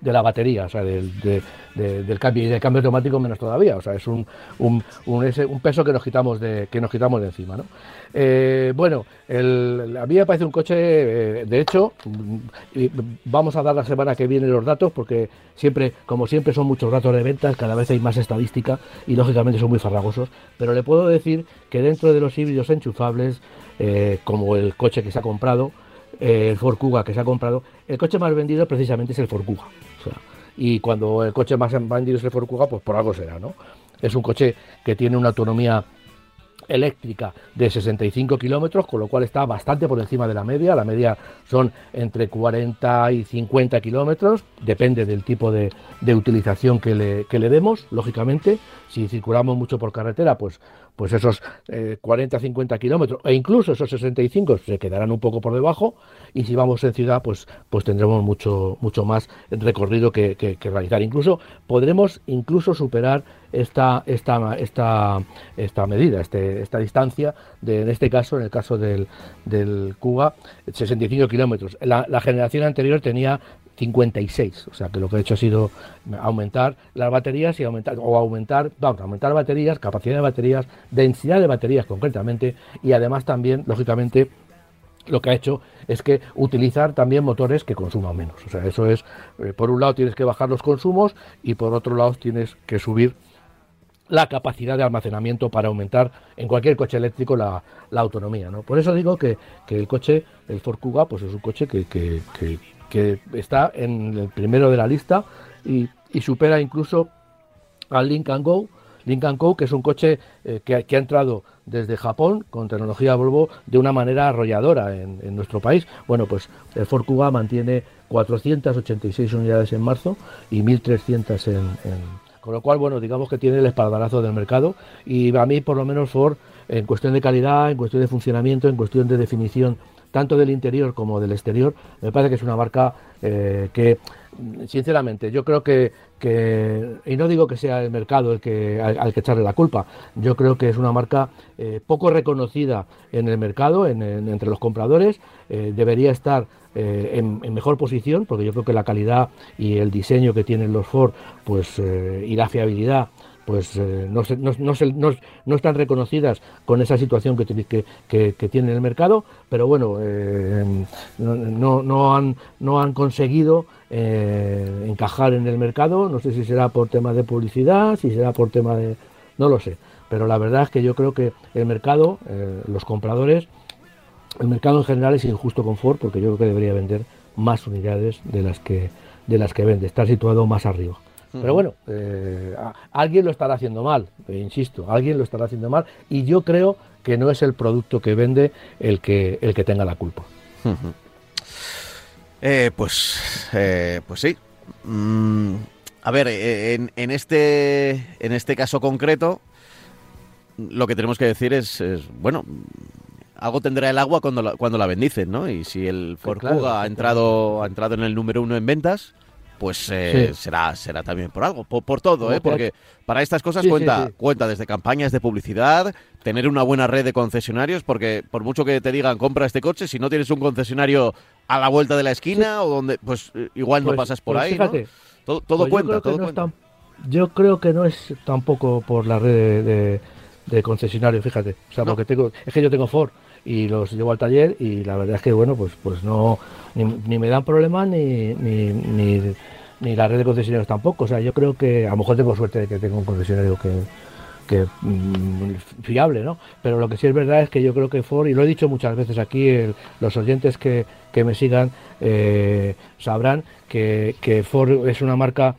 de la batería, o sea, del, de- de- del cambio y del cambio automático menos todavía, o sea, es un, un, un, ese- un peso que nos quitamos de, que nos quitamos encima, ¿no? Eh, bueno, el, a mí me parece un coche, eh, de hecho, vamos a dar la semana que viene los datos porque siempre, como siempre, son muchos datos de ventas, cada vez hay más estadística y lógicamente son muy farragosos, pero le puedo decir que dentro de los híbridos enchufables, eh, como el coche que se ha comprado, el Ford Kuga que se ha comprado, el coche más vendido precisamente es el Ford Kuga. Y cuando el coche más vendido es el Ford Kuga, pues por algo será, ¿no? Es un coche que tiene una autonomía eléctrica de 65 kilómetros, con lo cual está bastante por encima de la media. La media son entre 40 y 50 kilómetros, depende del tipo de, de utilización que le, que le demos, lógicamente. Si circulamos mucho por carretera, pues, pues esos 40-50 kilómetros e incluso esos 65 se quedarán un poco por debajo. Y si vamos en ciudad, pues, pues tendremos mucho, mucho más recorrido que, que- realizar. Incluso podremos incluso superar esta, esta, esta, esta medida, este, esta distancia, de, en este caso, en el caso del, del Cuba, 65 kilómetros. La generación anterior tenía 56, o sea que lo que he hecho ha sido aumentar las baterías y aumentar, o aumentar, vamos, aumentar baterías, capacidad de baterías, densidad de baterías concretamente, y además también, lógicamente, lo que ha hecho es que utilizar también motores que consuman menos. O sea, eso es, eh, por un lado tienes que bajar los consumos y por otro lado tienes que subir la capacidad de almacenamiento para aumentar en cualquier coche eléctrico la, autonomía. ¿no? Por eso digo que, el coche, el Ford Kuga, pues es un coche que- que está en el primero de la lista y, supera incluso al Lincoln Go. Lincoln Go, que es un coche eh, que, que ha entrado desde Japón con tecnología Volvo de una manera arrolladora en, nuestro país. Bueno, pues el Ford Kuga mantiene 486 unidades en marzo y 1.300 en, en- Con lo cual, bueno, digamos que tiene el espaldarazo del mercado y a mí, por lo menos, Ford, en cuestión de calidad, en cuestión de funcionamiento, en cuestión de definición tanto del interior como del exterior, me parece que es una marca eh, que, sinceramente, yo creo que, y no digo que sea el mercado el que, al, que echarle la culpa, yo creo que es una marca eh, poco reconocida en el mercado, en- en- entre los compradores, eh, debería estar en, en mejor posición, porque yo creo que la calidad y el diseño que tienen los Ford, pues, y la fiabilidad, pues eh, no, están reconocidas con esa situación que, tiene- el mercado, pero bueno, eh, no, han, conseguido eh, encajar en el mercado, no sé si será por tema de publicidad, si será por tema de... no lo sé, pero la verdad es que yo creo que el mercado, los compradores, el mercado en general es injusto con Ford porque yo creo que debería vender más unidades de las que, de las que vende, estar situado más arriba. Pero bueno, eh, alguien lo estará haciendo mal, eh, insisto, alguien lo estará haciendo mal y yo creo que no es el producto que vende el que, el que tenga la culpa. Eh, pues, eh, pues sí. Mm, a ver, en, en este, en este caso concreto, lo que tenemos que decir es, es, bueno, algo tendrá el agua cuando la, cuando la bendicen, ¿no? Y si el Ford claro, Kuga ha entrado, ha entrado en el número uno en ventas, pues eh, Sí. será, será también por algo, por, por todo, ¿eh? Porque para estas cosas Sí, cuenta, sí. cuenta desde campañas de publicidad, tener una buena red de concesionarios, porque por mucho que te digan compra este coche, si no tienes un concesionario a la vuelta de la esquina o donde, pues eh, igual no Pues- pasas por pues ahí, fíjate, ¿no? Todo, todo Pues yo cuenta, creo que todo no es cuenta. tan- yo creo que no es tampoco por la red de, de, de concesionarios, fíjate. O sea, No. porque tengo, es que yo tengo Ford y los llevo al taller y la verdad es que, bueno, pues, pues no, ni, ni me dan problemas ni, ni, ni, ni la red de concesionarios tampoco. O sea, yo creo que a lo mejor tengo suerte de que tengo un concesionario que, que mm, fiable, ¿no? Pero lo que sí es verdad es que yo creo que Ford, y lo he dicho muchas veces aquí, el- los oyentes que, que me sigan eh, sabrán que, que Ford es una marca,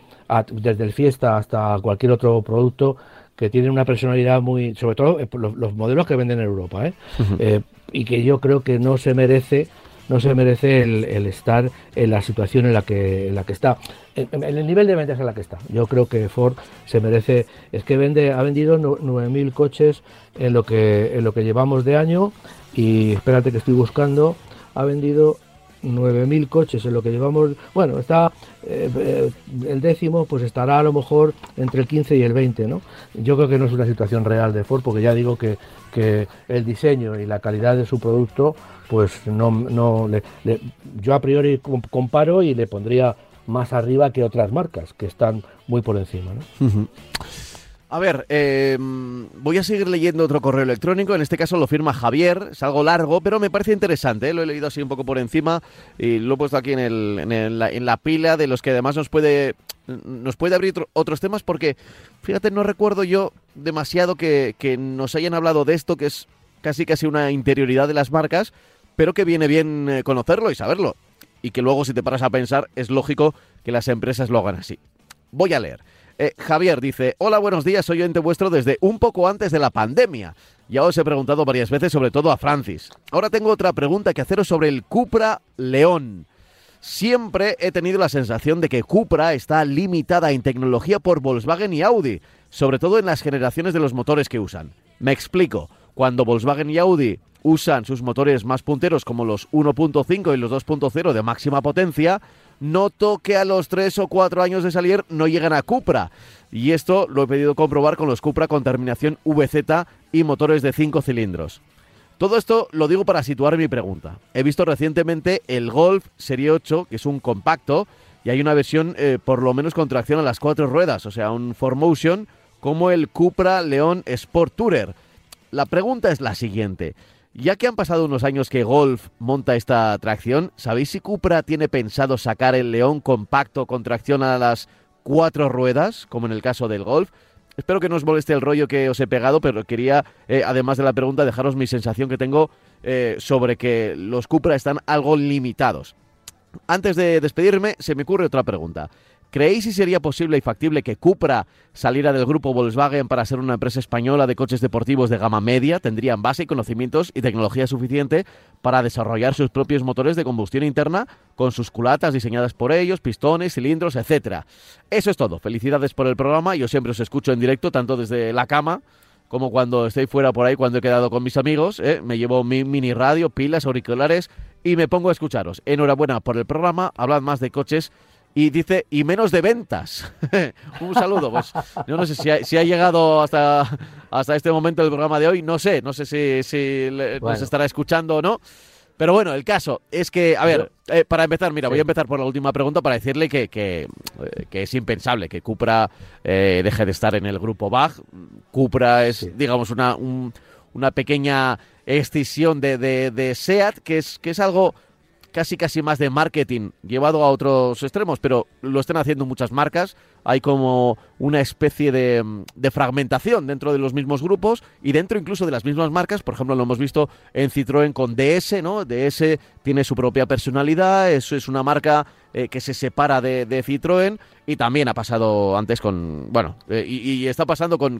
desde el Fiesta hasta cualquier otro producto, que tiene una personalidad muy, sobre todo eh, los, los modelos que venden en Europa, ¿eh? Eh, y que yo creo que no se merece no se merece el, el estar en la situación en la que en la que está. En, en el nivel de ventas en la que está. Yo creo que Ford se merece es que vende ha vendido nu- 9.000 coches en lo que en lo que llevamos de año y espérate que estoy buscando ha vendido 9.000 coches en lo que llevamos bueno está eh, eh, el décimo pues estará a lo mejor entre el 15 y el 20 no yo creo que no es una situación real de Ford porque ya digo que, que el diseño y la calidad de su producto pues no, no le- yo a priori com- comparo y le pondría más arriba que otras marcas que están muy por encima. A ver, eh, voy a seguir leyendo otro correo electrónico. En este caso lo firma Javier. Es algo largo, pero me parece interesante. ¿eh? Lo he leído así un poco por encima y lo he puesto aquí en, el, en, el, la pila de los que además nos puede, nos puede abrir otros temas porque, fíjate, no recuerdo yo demasiado que, que nos hayan hablado de esto, que es casi casi una interioridad de las marcas, pero que viene bien eh, conocerlo y saberlo. Y que luego, si te paras a pensar, es lógico que las empresas lo hagan así. Voy a leer. Eh, Javier dice, hola, buenos días, soy oyente vuestro desde un poco antes de la pandemia. Ya os he preguntado varias veces, sobre todo a Francis. Ahora tengo otra pregunta que haceros sobre el Cupra León. Siempre he tenido la sensación de que Cupra está limitada en tecnología por Volkswagen y Audi, sobre todo en las generaciones de los motores que usan. Me explico. Cuando Volkswagen y Audi usan sus motores más punteros como los 1.5 y los 2.0 de máxima potencia, noto que a los 3 o 4 años de salir no llegan a Cupra. Y esto lo he pedido comprobar con los Cupra con terminación VZ y motores de 5 cilindros. Todo esto lo digo para situar mi pregunta. He visto recientemente el Golf Serie 8, que es un compacto, y hay una versión eh, por lo menos con tracción a las cuatro ruedas, o sea, un 4Motion, como el Cupra León Sport Tourer. La pregunta es la siguiente. Ya que han pasado unos años que Golf monta esta tracción, ¿sabéis si Cupra tiene pensado sacar el León compacto con tracción a las cuatro ruedas, como en el caso del Golf? Espero que no os moleste el rollo que os he pegado, pero quería, eh, además de la pregunta, dejaros mi sensación que tengo eh, sobre que los Cupra están algo limitados. Antes de despedirme, se me ocurre otra pregunta. ¿Creéis si sería posible y factible que Cupra saliera del grupo Volkswagen para ser una empresa española de coches deportivos de gama media? Tendrían base y conocimientos y tecnología suficiente para desarrollar sus propios motores de combustión interna con sus culatas diseñadas por ellos, pistones, cilindros, etcétera. Eso es todo. Felicidades por el programa. Yo siempre os escucho en directo, tanto desde la cama como cuando estoy fuera por ahí, cuando he quedado con mis amigos. ¿eh? Me llevo mi mini radio, pilas, auriculares y me pongo a escucharos. Enhorabuena por el programa. Hablad más de coches y dice, y menos de ventas. <laughs> un saludo. Pues yo no sé si ha, llegado hasta, hasta este momento del programa de hoy, no sé, no sé si, si nos estará escuchando o no. Pero bueno, el caso es que, a ver, eh, para empezar, mira, voy a empezar por la última pregunta para decirle que, que, eh, es impensable que Cupra eh, deje de estar en el grupo BAG. Cupra es, digamos, una, una pequeña escisión de, de, de, SEAT, que es, que es algo casi casi más de marketing llevado a otros extremos, pero lo están haciendo muchas marcas. Hay como una especie de, de, fragmentación dentro de los mismos grupos y dentro incluso de las mismas marcas. Por ejemplo, lo hemos visto en Citroën con DS, ¿no? DS tiene su propia personalidad, eso es una marca eh, que se separa de, de, Citroën y también ha pasado antes con, bueno, eh, y, está pasando con,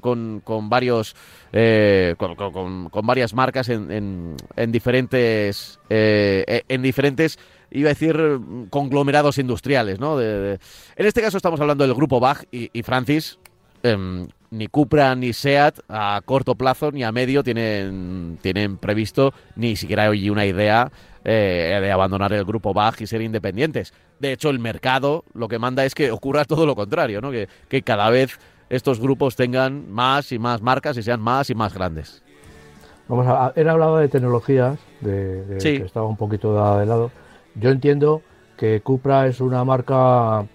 varios, eh, con, con, varias marcas en, en, diferentes, en diferentes iba a decir conglomerados industriales, ¿no? en este caso estamos hablando del grupo Bach y, y Francis. Em, ni Cupra ni Seat a corto plazo ni a medio tienen, tienen previsto ni siquiera hoy una idea eh, de abandonar el grupo Bach y ser independientes. De hecho, el mercado lo que manda es que ocurra todo lo contrario, ¿no? que, que cada vez estos grupos tengan más y más marcas y sean más y más grandes. Vamos a, él hablado de tecnologías, de, que estaba un poquito de lado. Yo entiendo que Cupra es una marca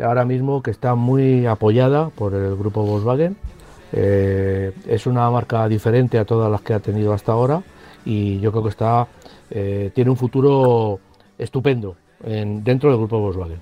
ahora mismo que está muy apoyada por el grupo Volkswagen. Eh, es una marca diferente a todas las que ha tenido hasta ahora y yo creo que está eh, tiene un futuro estupendo en, dentro del grupo Volkswagen.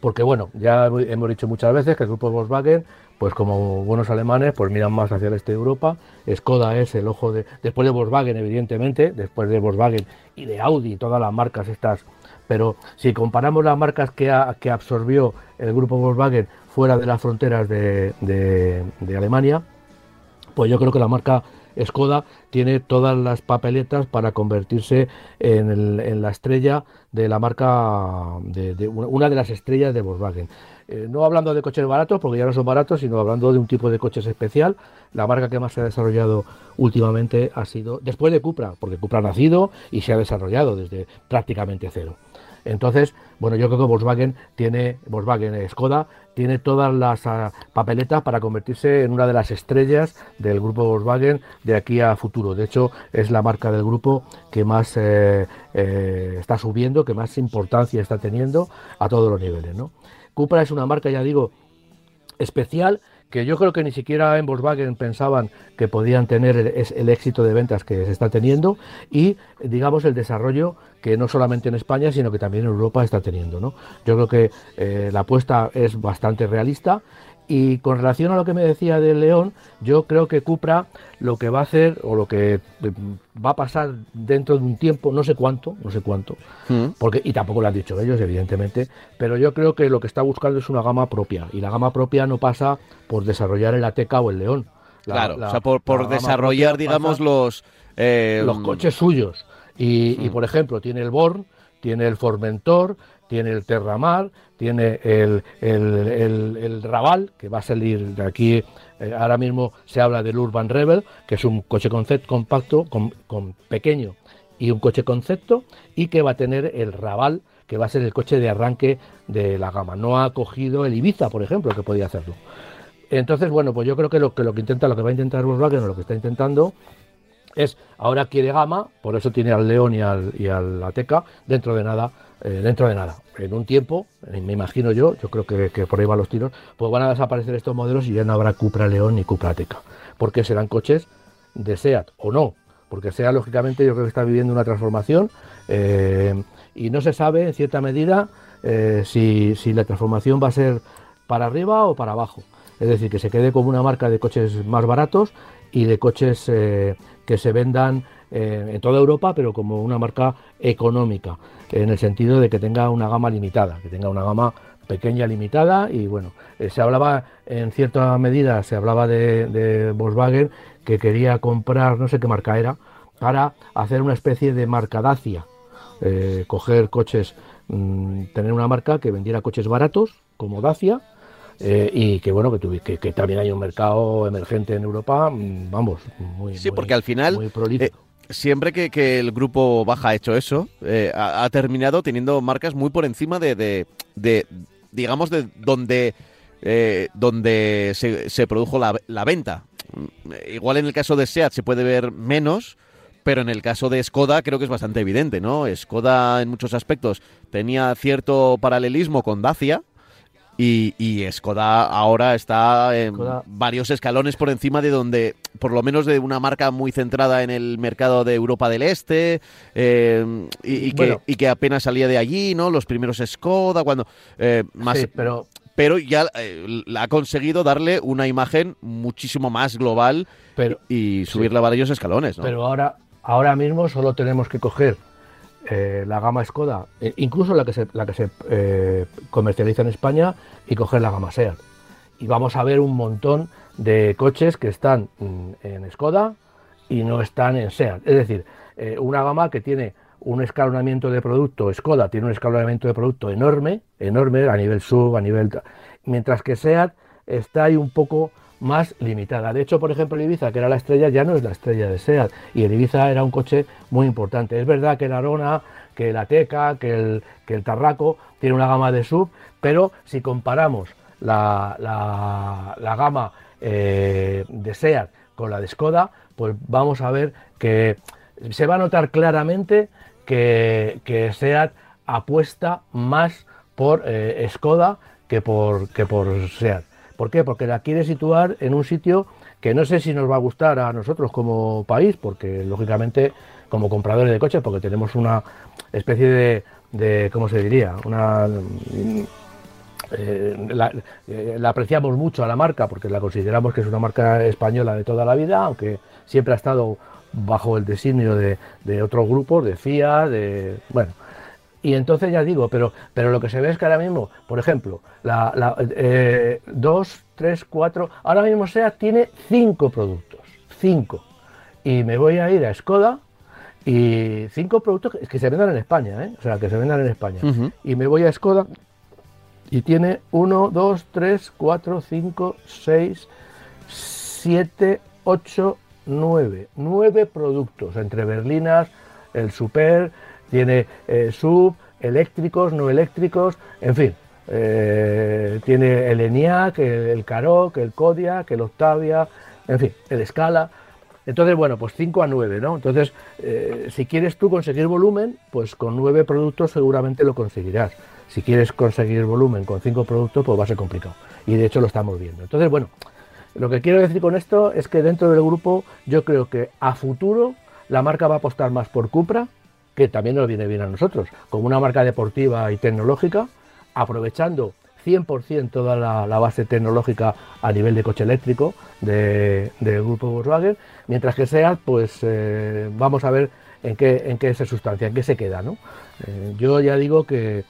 Porque bueno, ya hemos dicho muchas veces que el grupo Volkswagen, pues como buenos alemanes, pues miran más hacia el este de Europa. Skoda es el ojo de, después de Volkswagen, evidentemente, después de Volkswagen y de Audi, todas las marcas estas. Pero si comparamos las marcas que, que absorbió el grupo Volkswagen fuera de las fronteras de, de Alemania, pues yo creo que la marca Skoda tiene todas las papeletas para convertirse en, la estrella de la marca, de, una de las estrellas de Volkswagen. Eh, no hablando de coches baratos, porque ya no son baratos, sino hablando de un tipo de coches especial. La marca que más se ha desarrollado últimamente ha sido, después de Cupra, porque Cupra ha nacido y se ha desarrollado desde prácticamente cero. Entonces, bueno, yo creo que Volkswagen tiene, Volkswagen eh, Skoda tiene todas las ah, papeletas para convertirse en una de las estrellas del grupo Volkswagen de aquí a futuro. De hecho, es la marca del grupo que más eh, está subiendo, que más importancia está teniendo a todos los niveles. ¿no? Cupra es una marca, ya digo, especial que yo creo que ni siquiera en Volkswagen pensaban que podían tener el, éxito de ventas que se está teniendo y digamos el desarrollo que no solamente en España sino que también en Europa está teniendo. ¿no? Yo creo que eh, la apuesta es bastante realista y con relación a lo que me decía del León, yo creo que Cupra lo que va a hacer o lo que mm, va a pasar dentro de un tiempo, no sé cuánto, no sé cuánto, mm. porque y tampoco lo han dicho ellos, evidentemente, pero yo creo que lo que está buscando es una gama propia y la gama propia no pasa por desarrollar el Ateca o el León. claro, o sea, por, desarrollar, digamos, los eh, los coches suyos. Y, y, mm. por ejemplo, tiene el Born, tiene el Formentor, tiene el Terramar, tiene el, el, Raval, que va a salir de aquí, eh, ahora mismo se habla del Urban Rebel, que es un coche concept compacto, con, pequeño y un coche concepto, y que va a tener el Raval, que va a ser el coche de arranque de la gama. No ha cogido el Ibiza, por ejemplo, que podía hacerlo. Entonces, bueno, pues yo creo que lo que, lo que intenta, lo que va a intentar Volkswagen o lo que está intentando es, ahora quiere gama, por eso tiene al León y al, y al Ateca, dentro de nada eh, dentro de nada, en un tiempo, eh, me imagino yo, yo creo que, por ahí van los tiros, pues van a desaparecer estos modelos y ya no habrá Cupra León ni Cupra Teca, porque serán coches de SEAT o no, porque SEAT lógicamente yo creo que está viviendo una transformación eh, y no se sabe en cierta medida si, si, la transformación va a ser para arriba o para abajo. Es decir, que se quede como una marca de coches más baratos y de coches que se vendan en toda Europa, pero como una marca económica en el sentido de que tenga una gama limitada, que tenga una gama pequeña, limitada y bueno, eh, se hablaba en cierta medida, se hablaba de, Volkswagen que quería comprar, no sé qué marca era, para hacer una especie de marca Dacia, eh, coger coches, mm, tener una marca que vendiera coches baratos como Dacia, eh, y que bueno que, que, también hay un mercado emergente en Europa mm, vamos muy sí porque al final siempre que, el grupo Baja ha hecho eso, eh, ha, terminado teniendo marcas muy por encima de, digamos, de donde, eh, donde se, produjo la, venta. Igual en el caso de SEAT se puede ver menos, pero en el caso de Skoda creo que es bastante evidente, ¿no? Skoda en muchos aspectos tenía cierto paralelismo con Dacia, y, y Skoda ahora está en varios escalones por encima de donde, por lo menos de una marca muy centrada en el mercado de Europa del Este eh, y, que, y, que, apenas salía de allí, ¿no? Los primeros Skoda, cuando eh, más... pero... Pero ya eh, ha conseguido darle una imagen muchísimo más global y subirla a varios escalones, ¿no? Pero ahora, ahora mismo solo tenemos que coger eh, la gama Skoda, eh, incluso la que se, la que se eh, comercializa en España, y coger la gama SEAT. Y vamos a ver un montón de coches que están mm, en Skoda y no están en SEAT. Es decir, una gama que tiene un escalonamiento de producto, Skoda tiene un escalonamiento de producto enorme, enorme a nivel sub, a nivel... Mientras que SEAT está ahí un poco más limitada. De hecho, por ejemplo, el Ibiza, que era la estrella, ya no es la estrella de SEAT. Y el Ibiza era un coche muy importante. Es verdad que el Arona, que el Ateca, que el, Tarraco tiene una gama de sub, pero si comparamos la, la, gama eh, de SEAT con la de Skoda, pues vamos a ver que se va a notar claramente que, que SEAT apuesta más por eh, Skoda que por, que por SEAT. ¿Por qué? Porque la quiere situar en un sitio que no sé si nos va a gustar a nosotros como país, porque lógicamente como compradores de coches, porque tenemos una especie de, ¿cómo se diría? Una... Eh, eh, la, apreciamos mucho a la marca porque la consideramos que es una marca española de toda la vida, aunque siempre ha estado bajo el designio de, de otros grupos, de FIA, de... bueno, y entonces ya digo, pero, pero lo que se ve es que ahora mismo, por ejemplo, la, la eh, dos, tres, cuatro, ahora mismo SEA tiene cinco productos, cinco. Y me voy a ir a Skoda y cinco productos que, se vendan en España, ¿eh? o sea, que se vendan en España. Y me voy a Skoda y tiene uno, dos, tres, cuatro, cinco, seis, siete, ocho, nueve. Nueve productos entre berlinas, el Super, tiene eh, sub, eléctricos, no eléctricos, en fin. eh, tiene el ENIAC, el, el el Kodiak, el Octavia, en fin, el Scala. Entonces, bueno, pues 5 a 9, ¿no? Entonces, eh, si quieres tú conseguir volumen, pues con 9 productos seguramente lo conseguirás. Si quieres conseguir volumen con 5 productos, pues va a ser complicado. Y de hecho lo estamos viendo. Entonces, bueno, lo que quiero decir con esto es que dentro del grupo yo creo que a futuro la marca va a apostar más por Cupra, que también nos viene bien a nosotros, como una marca deportiva y tecnológica, aprovechando 100% toda la, la base tecnológica a nivel de coche eléctrico de- del grupo Volkswagen, mientras que SEAT, pues eh, vamos a ver en qué, en qué se sustancia, en qué se queda. ¿no? Eh, yo ya digo que,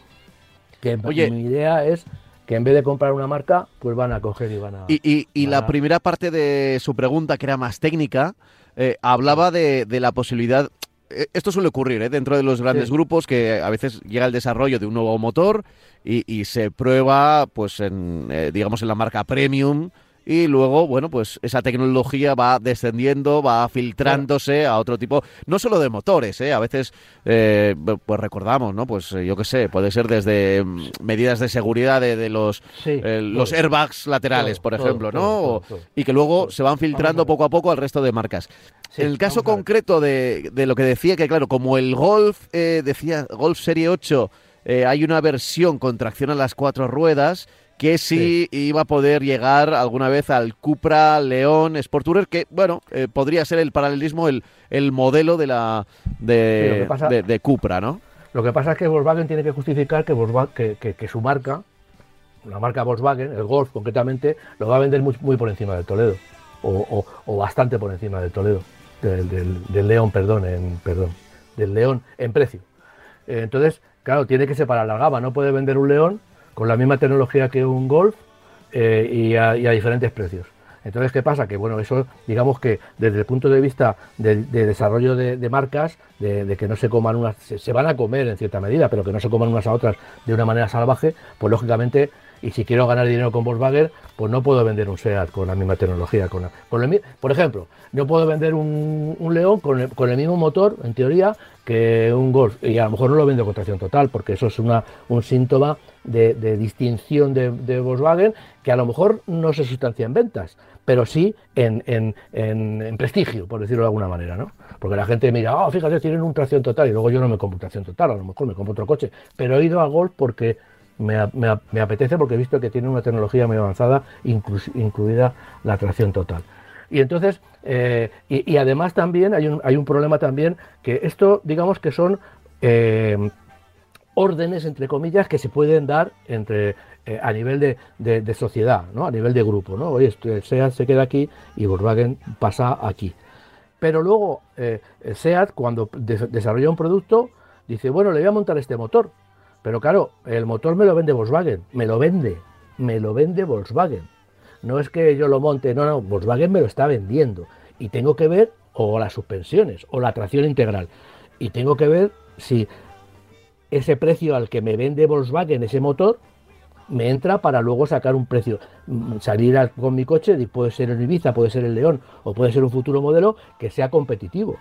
que Oye. mi idea es que en vez de comprar una marca, pues van a coger y van a... Y, y- y la primera parte de su pregunta, que era más técnica, eh, hablaba de, de la posibilidad. Eh, Esto suele ocurrir ¿eh? dentro de los grandes Sí. grupos que a veces llega el desarrollo de un nuevo motor y, y se prueba, pues, en, eh, digamos, en la marca premium y luego, bueno, pues esa tecnología va descendiendo, va filtrándose a otro tipo, no solo de motores, ¿eh? a veces, eh, pues recordamos, ¿no? Pues eh, yo qué sé, puede ser desde mm, medidas de seguridad de, de los Sí, eh, los airbags laterales, Todo, por ejemplo, todo, ¿no? todo. Y que luego se van filtrando poco a poco al resto de marcas. Sí, en el caso concreto de, de lo que decía, que claro, como el Golf, eh, decía Golf Serie 8, eh, hay una versión con tracción a las cuatro ruedas que sí, iba a poder llegar alguna vez al Cupra León Sport Tourer, que, bueno, eh, podría ser el paralelismo, el, el modelo de la de, pasa- de- de Cupra, ¿no? Lo que pasa es que Volkswagen tiene que justificar que, Volkswagen- que, que- que su marca, la marca Volkswagen, el Golf concretamente, lo va a vender muy, muy por encima del Toledo, o, o- o bastante por encima del Toledo, del, del- del León, perdón, en, perdón, del León en precio. Eh, entonces, claro, tiene que separar la gama, no puede vender un León con la misma tecnología que un Golf eh, y, a, diferentes precios. Entonces, ¿qué pasa? Que bueno, eso, digamos que desde el punto de vista de, de desarrollo de, marcas, de, que no se coman unas, se van a comer en cierta medida, pero que no se coman unas a otras de una manera salvaje, pues lógicamente, y si quiero ganar dinero con Volkswagen, pues no puedo vender un SEAT con la misma tecnología. Con con el por ejemplo, no puedo vender un, un León con el, con el mismo motor, en teoría, que un Golf. Y a lo mejor no lo vendo con tracción total, porque eso es una, un síntoma de, de distinción de, de Volkswagen que a lo mejor no se sustancia en ventas, pero sí en, en- en- en prestigio, por decirlo de alguna manera, ¿no? Porque la gente mira, oh, fíjate, tienen un tracción total, y luego yo no me compro tracción total, a lo mejor me compro otro coche, pero he ido a Golf porque me, me me apetece, porque he visto que tiene una tecnología muy avanzada, inclus- incluida la tracción total. Y entonces, eh, y, además también hay un, hay un problema también, que esto, digamos que son eh, órdenes, entre comillas, que se pueden dar entre eh, a nivel de, de- sociedad, ¿no? a nivel de grupo. ¿no? Oye, esto- SEAT se queda aquí y Volkswagen pasa aquí. Pero luego SEAT, cuando de- desarrolla un producto, dice, bueno, le voy a montar este motor. Pero claro, el motor me lo vende Volkswagen, me lo vende, me lo vende Volkswagen. No es que yo lo monte, no, no, Volkswagen me lo está vendiendo. Y tengo que ver o las suspensiones o la tracción integral. Y tengo que ver si ese precio al que me vende Volkswagen ese motor me entra para luego sacar un precio, Mm, salir al- con mi coche, puede ser el Ibiza, puede ser el León o puede ser un futuro modelo que sea competitivo.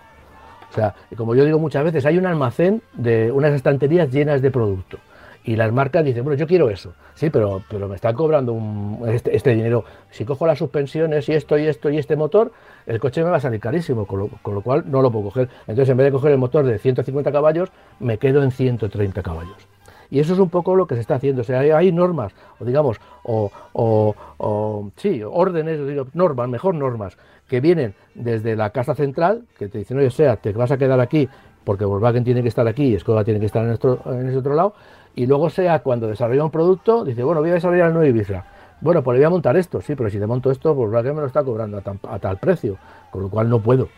O sea, como yo digo muchas veces, hay un almacén de unas estanterías llenas de producto. Y las marcas dicen, bueno, yo quiero eso. Sí, pero, pero me están cobrando este, este dinero. Si cojo las suspensiones y esto y esto y este motor, el coche me va a salir carísimo, con lo, con lo cual no lo puedo coger. Entonces, en vez de coger el motor de 150 caballos, me quedo en 130 caballos. Y eso es un poco lo que se está haciendo. O sea, hay, normas, o digamos, o, o- o, sí, órdenes, normas, mejor normas, que vienen desde la casa central, que te dicen, oye, sea, te vas a quedar aquí porque Volkswagen tiene que estar aquí y Skoda tiene que estar en, nuestro- ese otro lado, y luego sea cuando desarrolla un producto, dice, bueno, voy a desarrollar el nuevo Ibiza. Bueno, pues le voy a montar esto, sí, pero si te monto esto, Volkswagen me lo está cobrando a tal precio, con lo cual no puedo.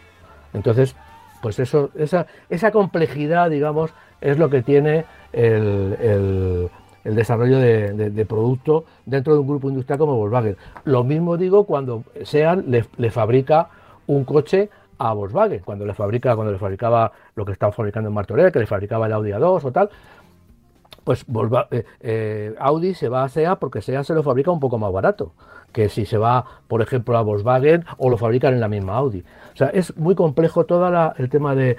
Entonces, pues eso, esa, esa complejidad, digamos, es lo que tiene el, el- el desarrollo de, de- de producto dentro de un grupo industrial como Volkswagen. Lo mismo digo cuando Sean le, fabrica un coche a Volkswagen, cuando le fabrica, cuando le fabricaba lo que estaba fabricando en Martorell, que le fabricaba el Audi A2 o tal, pues eh, eh, Audi se va a SEA porque SEA se lo fabrica un poco más barato que si se va, por ejemplo, a Volkswagen o lo fabrican en la misma Audi. O sea, es muy complejo todo el tema de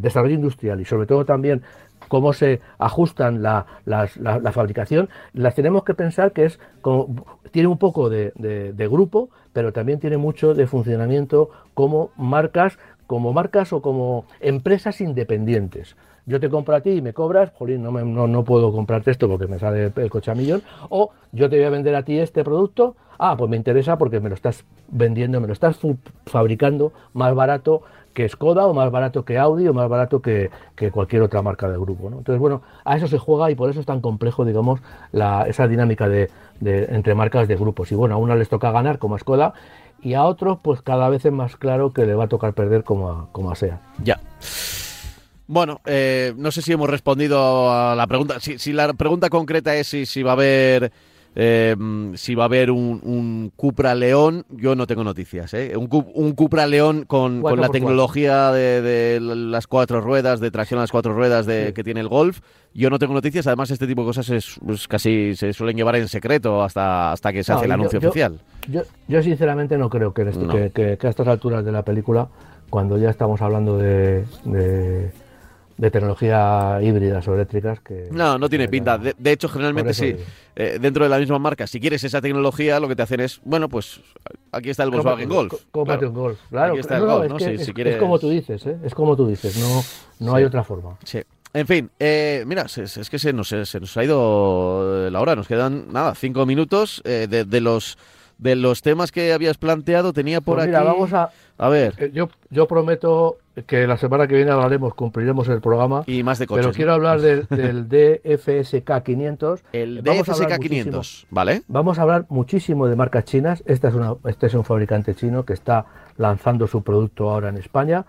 desarrollo industrial y sobre todo también cómo se ajustan la, las- la- fabricación, las tenemos que pensar que es como, tiene un poco de, de- grupo, pero también tiene mucho de funcionamiento como marcas, como marcas o como empresas independientes. Yo te compro a ti y me cobras, jolín, no, me- no, no puedo comprarte esto porque me sale el coche a millón, o yo te voy a vender a ti este producto, ah, pues me interesa porque me lo estás vendiendo, me lo estás fabricando más barato que Skoda o más barato que Audi o más barato que, cualquier otra marca del grupo. ¿no? Entonces, bueno, a eso se juega y por eso es tan complejo, digamos, la- esa dinámica de, de- entre marcas de grupos. Y bueno, a unas les toca ganar como a Skoda y a otros, pues cada vez es más claro que le va a tocar perder como a, como SEA. Ya. Bueno, eh, no sé si hemos respondido a la pregunta. Si, si la pregunta concreta es si, si va a haber eh, si va a haber un, un Cupra León, yo no tengo noticias. ¿eh? Un, Cu- un Cupra León con, con la 4x4. tecnología de, de las cuatro ruedas, de tracción a las cuatro ruedas de, Sí. que tiene el Golf, yo no tengo noticias. Además, este tipo de cosas es, es casi se suelen llevar en secreto hasta, hasta que se No, hace el yo- anuncio yo- oficial. Yo, yo sinceramente no creo que, este- No. que, que- que a estas alturas de la película, cuando ya estamos hablando de, de, de tecnología híbridas o eléctricas, que... No, no tiene pinta. De, de hecho, generalmente sí. eh, dentro de la misma marca, si quieres esa tecnología, lo que te hacen es, bueno, pues aquí está el Volkswagen Golf. có- cómprate Claro. un Golf. Claro, Aquí está el no, no, Golf, es, ¿no? que Si- es- si es quieres- como tú dices, ¿eh? es como tú dices, no, no Sí. hay otra forma. Sí. En fin, eh, mira, es que se nos, se nos ha ido la hora. Nos quedan, nada, cinco minutos eh, de, de los de los temas que habías planteado. Tenía por Pues aquí... mira, vamos a... A ver, eh, Yo, yo prometo que la semana que viene hablaremos, cumpliremos el programa, y más de coches. pero quiero hablar del, del <laughs> DFSK 500. El Vamos DFSK muchísimo- 500, ¿vale? Vamos a hablar muchísimo de marcas chinas. Esta es una, este es un fabricante chino que está lanzando su producto ahora en España.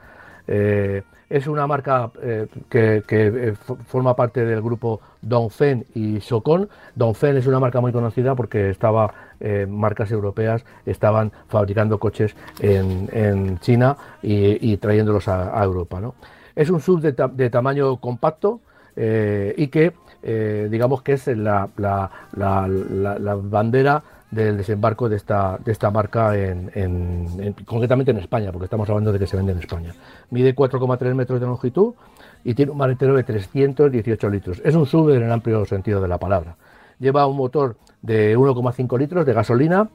Eh, es una marca eh, que, que, eh, fo- forma parte del grupo Dongfeng y Socon. Dongfeng es una marca muy conocida porque estaba eh, marcas europeas estaban fabricando coches en, China y, trayéndolos a, Europa. ¿no? Es un sub de, ta- de tamaño compacto eh, y que eh, digamos que es la, la- bandera del desembarco de esta, de esta marca, en, en- en- concretamente en España, porque estamos hablando de que se vende en España. Mide 4,3 metros de longitud y tiene un maletero de 318 litros. Es un sub en el amplio sentido de la palabra. Lleva un motor de 1,5 litros de gasolina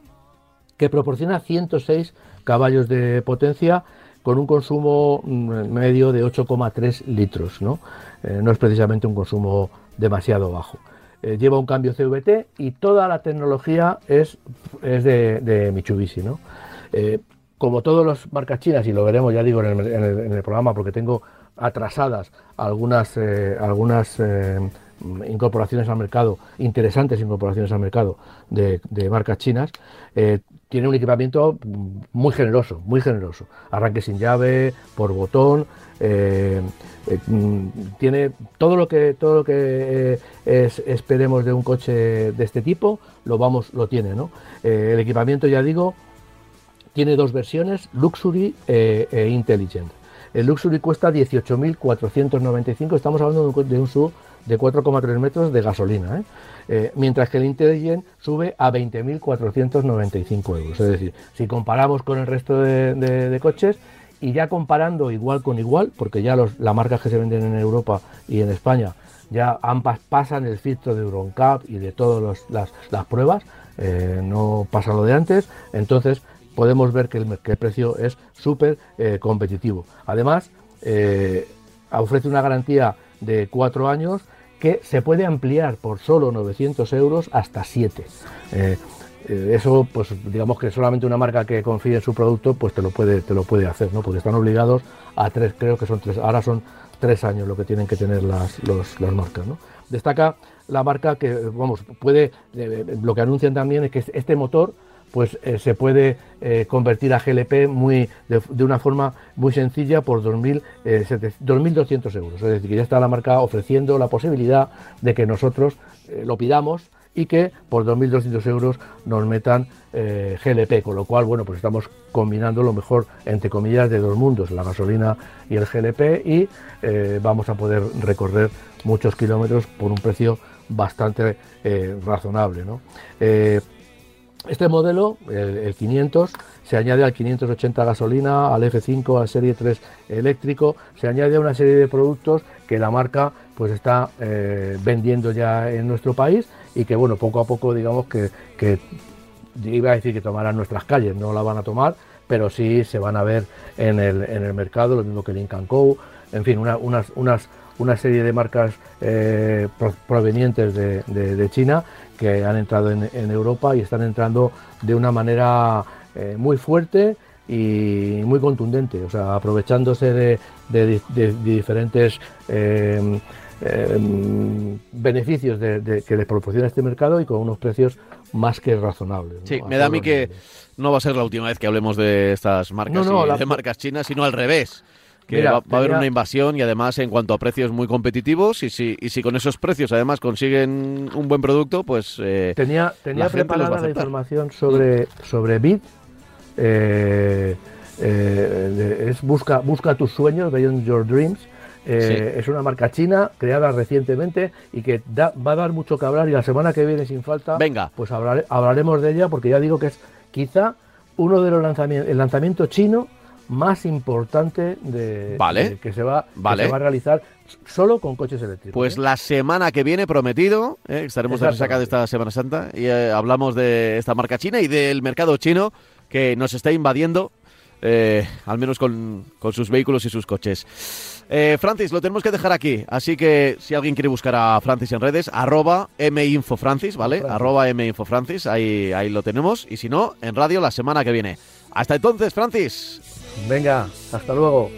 que proporciona 106 caballos de potencia con un consumo mm, medio de 8,3 litros. ¿no? Eh, no es precisamente un consumo demasiado bajo. Eh, lleva un cambio CVT y toda la tecnología es, es de, de Mitsubishi. ¿no? Eh, como todas las marcas chinas, y lo veremos, ya digo, en el, en el- en el programa, porque tengo atrasadas algunas, algunas incorporaciones al mercado, interesantes incorporaciones al mercado de, marcas chinas, eh, tiene un equipamiento muy generoso, muy generoso. Arranque sin llave, por botón, eh, eh, mm, tiene todo lo que todo lo que es- esperemos de un coche de este tipo, lo vamos, lo tiene, ¿no? El equipamiento, ya digo, tiene dos versiones, Luxury e Intelligent. El Luxury cuesta 18.495, estamos hablando de un, de un SUV de 4,3 metros de gasolina, ¿eh? Eh, mientras que el Intelligent sube a 20.495 euros. Es decir, si comparamos con el resto de, coches y ya comparando igual con igual, porque ya los, las marcas que se venden en Europa y en España ya ambas pasan el filtro de EuronCap y de todas las, pruebas, eh, no pasa lo de antes, entonces podemos ver que el, que el precio es súper competitivo. Además, ofrece una garantía de cuatro años que se puede ampliar por solo 900 euros hasta 7. Eh, eh, eso, pues digamos que solamente una marca que confíe en su producto, pues te lo puede, te lo puede hacer, ¿no? Porque están obligados a tres, creo que son tres, ahora son tres años lo que tienen que tener las, los- las marcas, ¿no? Destaca la marca que, vamos, puede, eh, lo que anuncian también es que este motor pues eh, se puede eh, convertir a GLP muy, de, una forma muy sencilla por 2.000, eh, 2.200 euros. Es decir, que ya está la marca ofreciendo la posibilidad de que nosotros lo pidamos y que por 2.200 euros nos metan GLP, con lo cual, bueno, pues estamos combinando lo mejor, entre comillas, de dos mundos, la gasolina y el GLP, y vamos a poder recorrer muchos kilómetros por un precio bastante razonable. ¿no? Este modelo, el, el 500, se añade al 580 gasolina, al F5, al Serie 3 eléctrico, se añade a una serie de productos que la marca pues está eh, vendiendo ya en nuestro país y que bueno, poco a poco digamos que, iba a decir que tomarán nuestras calles, no la van a tomar, pero sí se van a ver en el, el mercado, lo mismo que Lincoln Co, en fin, una, unas, unas, una serie de marcas eh, pro- provenientes de, de- de China que han entrado en, en Europa y están entrando de una manera eh, muy fuerte y muy contundente, o sea, aprovechándose de, de di- de- de diferentes eh, eh, beneficios que les proporciona este mercado y con unos precios más que razonables. Sí, me da a mí que no va a ser la última vez que hablemos de estas marcas No, no, y la- de marcas chinas, sino al revés. Que Mira, va, va a haber una invasión y además en cuanto a precios muy competitivos y si, y si con esos precios además consiguen un buen producto, pues eh, Tenía, tenía la preparada la información sobre, sobre Bit. eh, eh, es busca, busca tus sueños, Beyond Your Dreams. Eh, Es una marca china creada recientemente y que da- va a dar mucho que hablar y la semana que viene sin falta Venga. pues hablare- hablaremos de ella porque ya digo que es quizá uno de los lanzamientos, el lanzamiento chino más importante de, Vale. de- que, se va, que se va a realizar solo con coches eléctricos. Pues ¿eh? la semana que viene, prometido, ¿eh? estaremos de resaca de esta Semana Santa y eh, hablamos de esta marca china y del mercado chino que nos está invadiendo, eh, al menos con, con sus vehículos y sus coches. Eh, Francis, lo tenemos que dejar aquí, así que si alguien quiere buscar a Francis en redes, arroba minfofrancis, ¿vale? Francis. Arroba minfofrancis, ahí, ahí lo tenemos, y si no, en radio la semana que viene. Hasta entonces, Francis. Venga, hasta luego.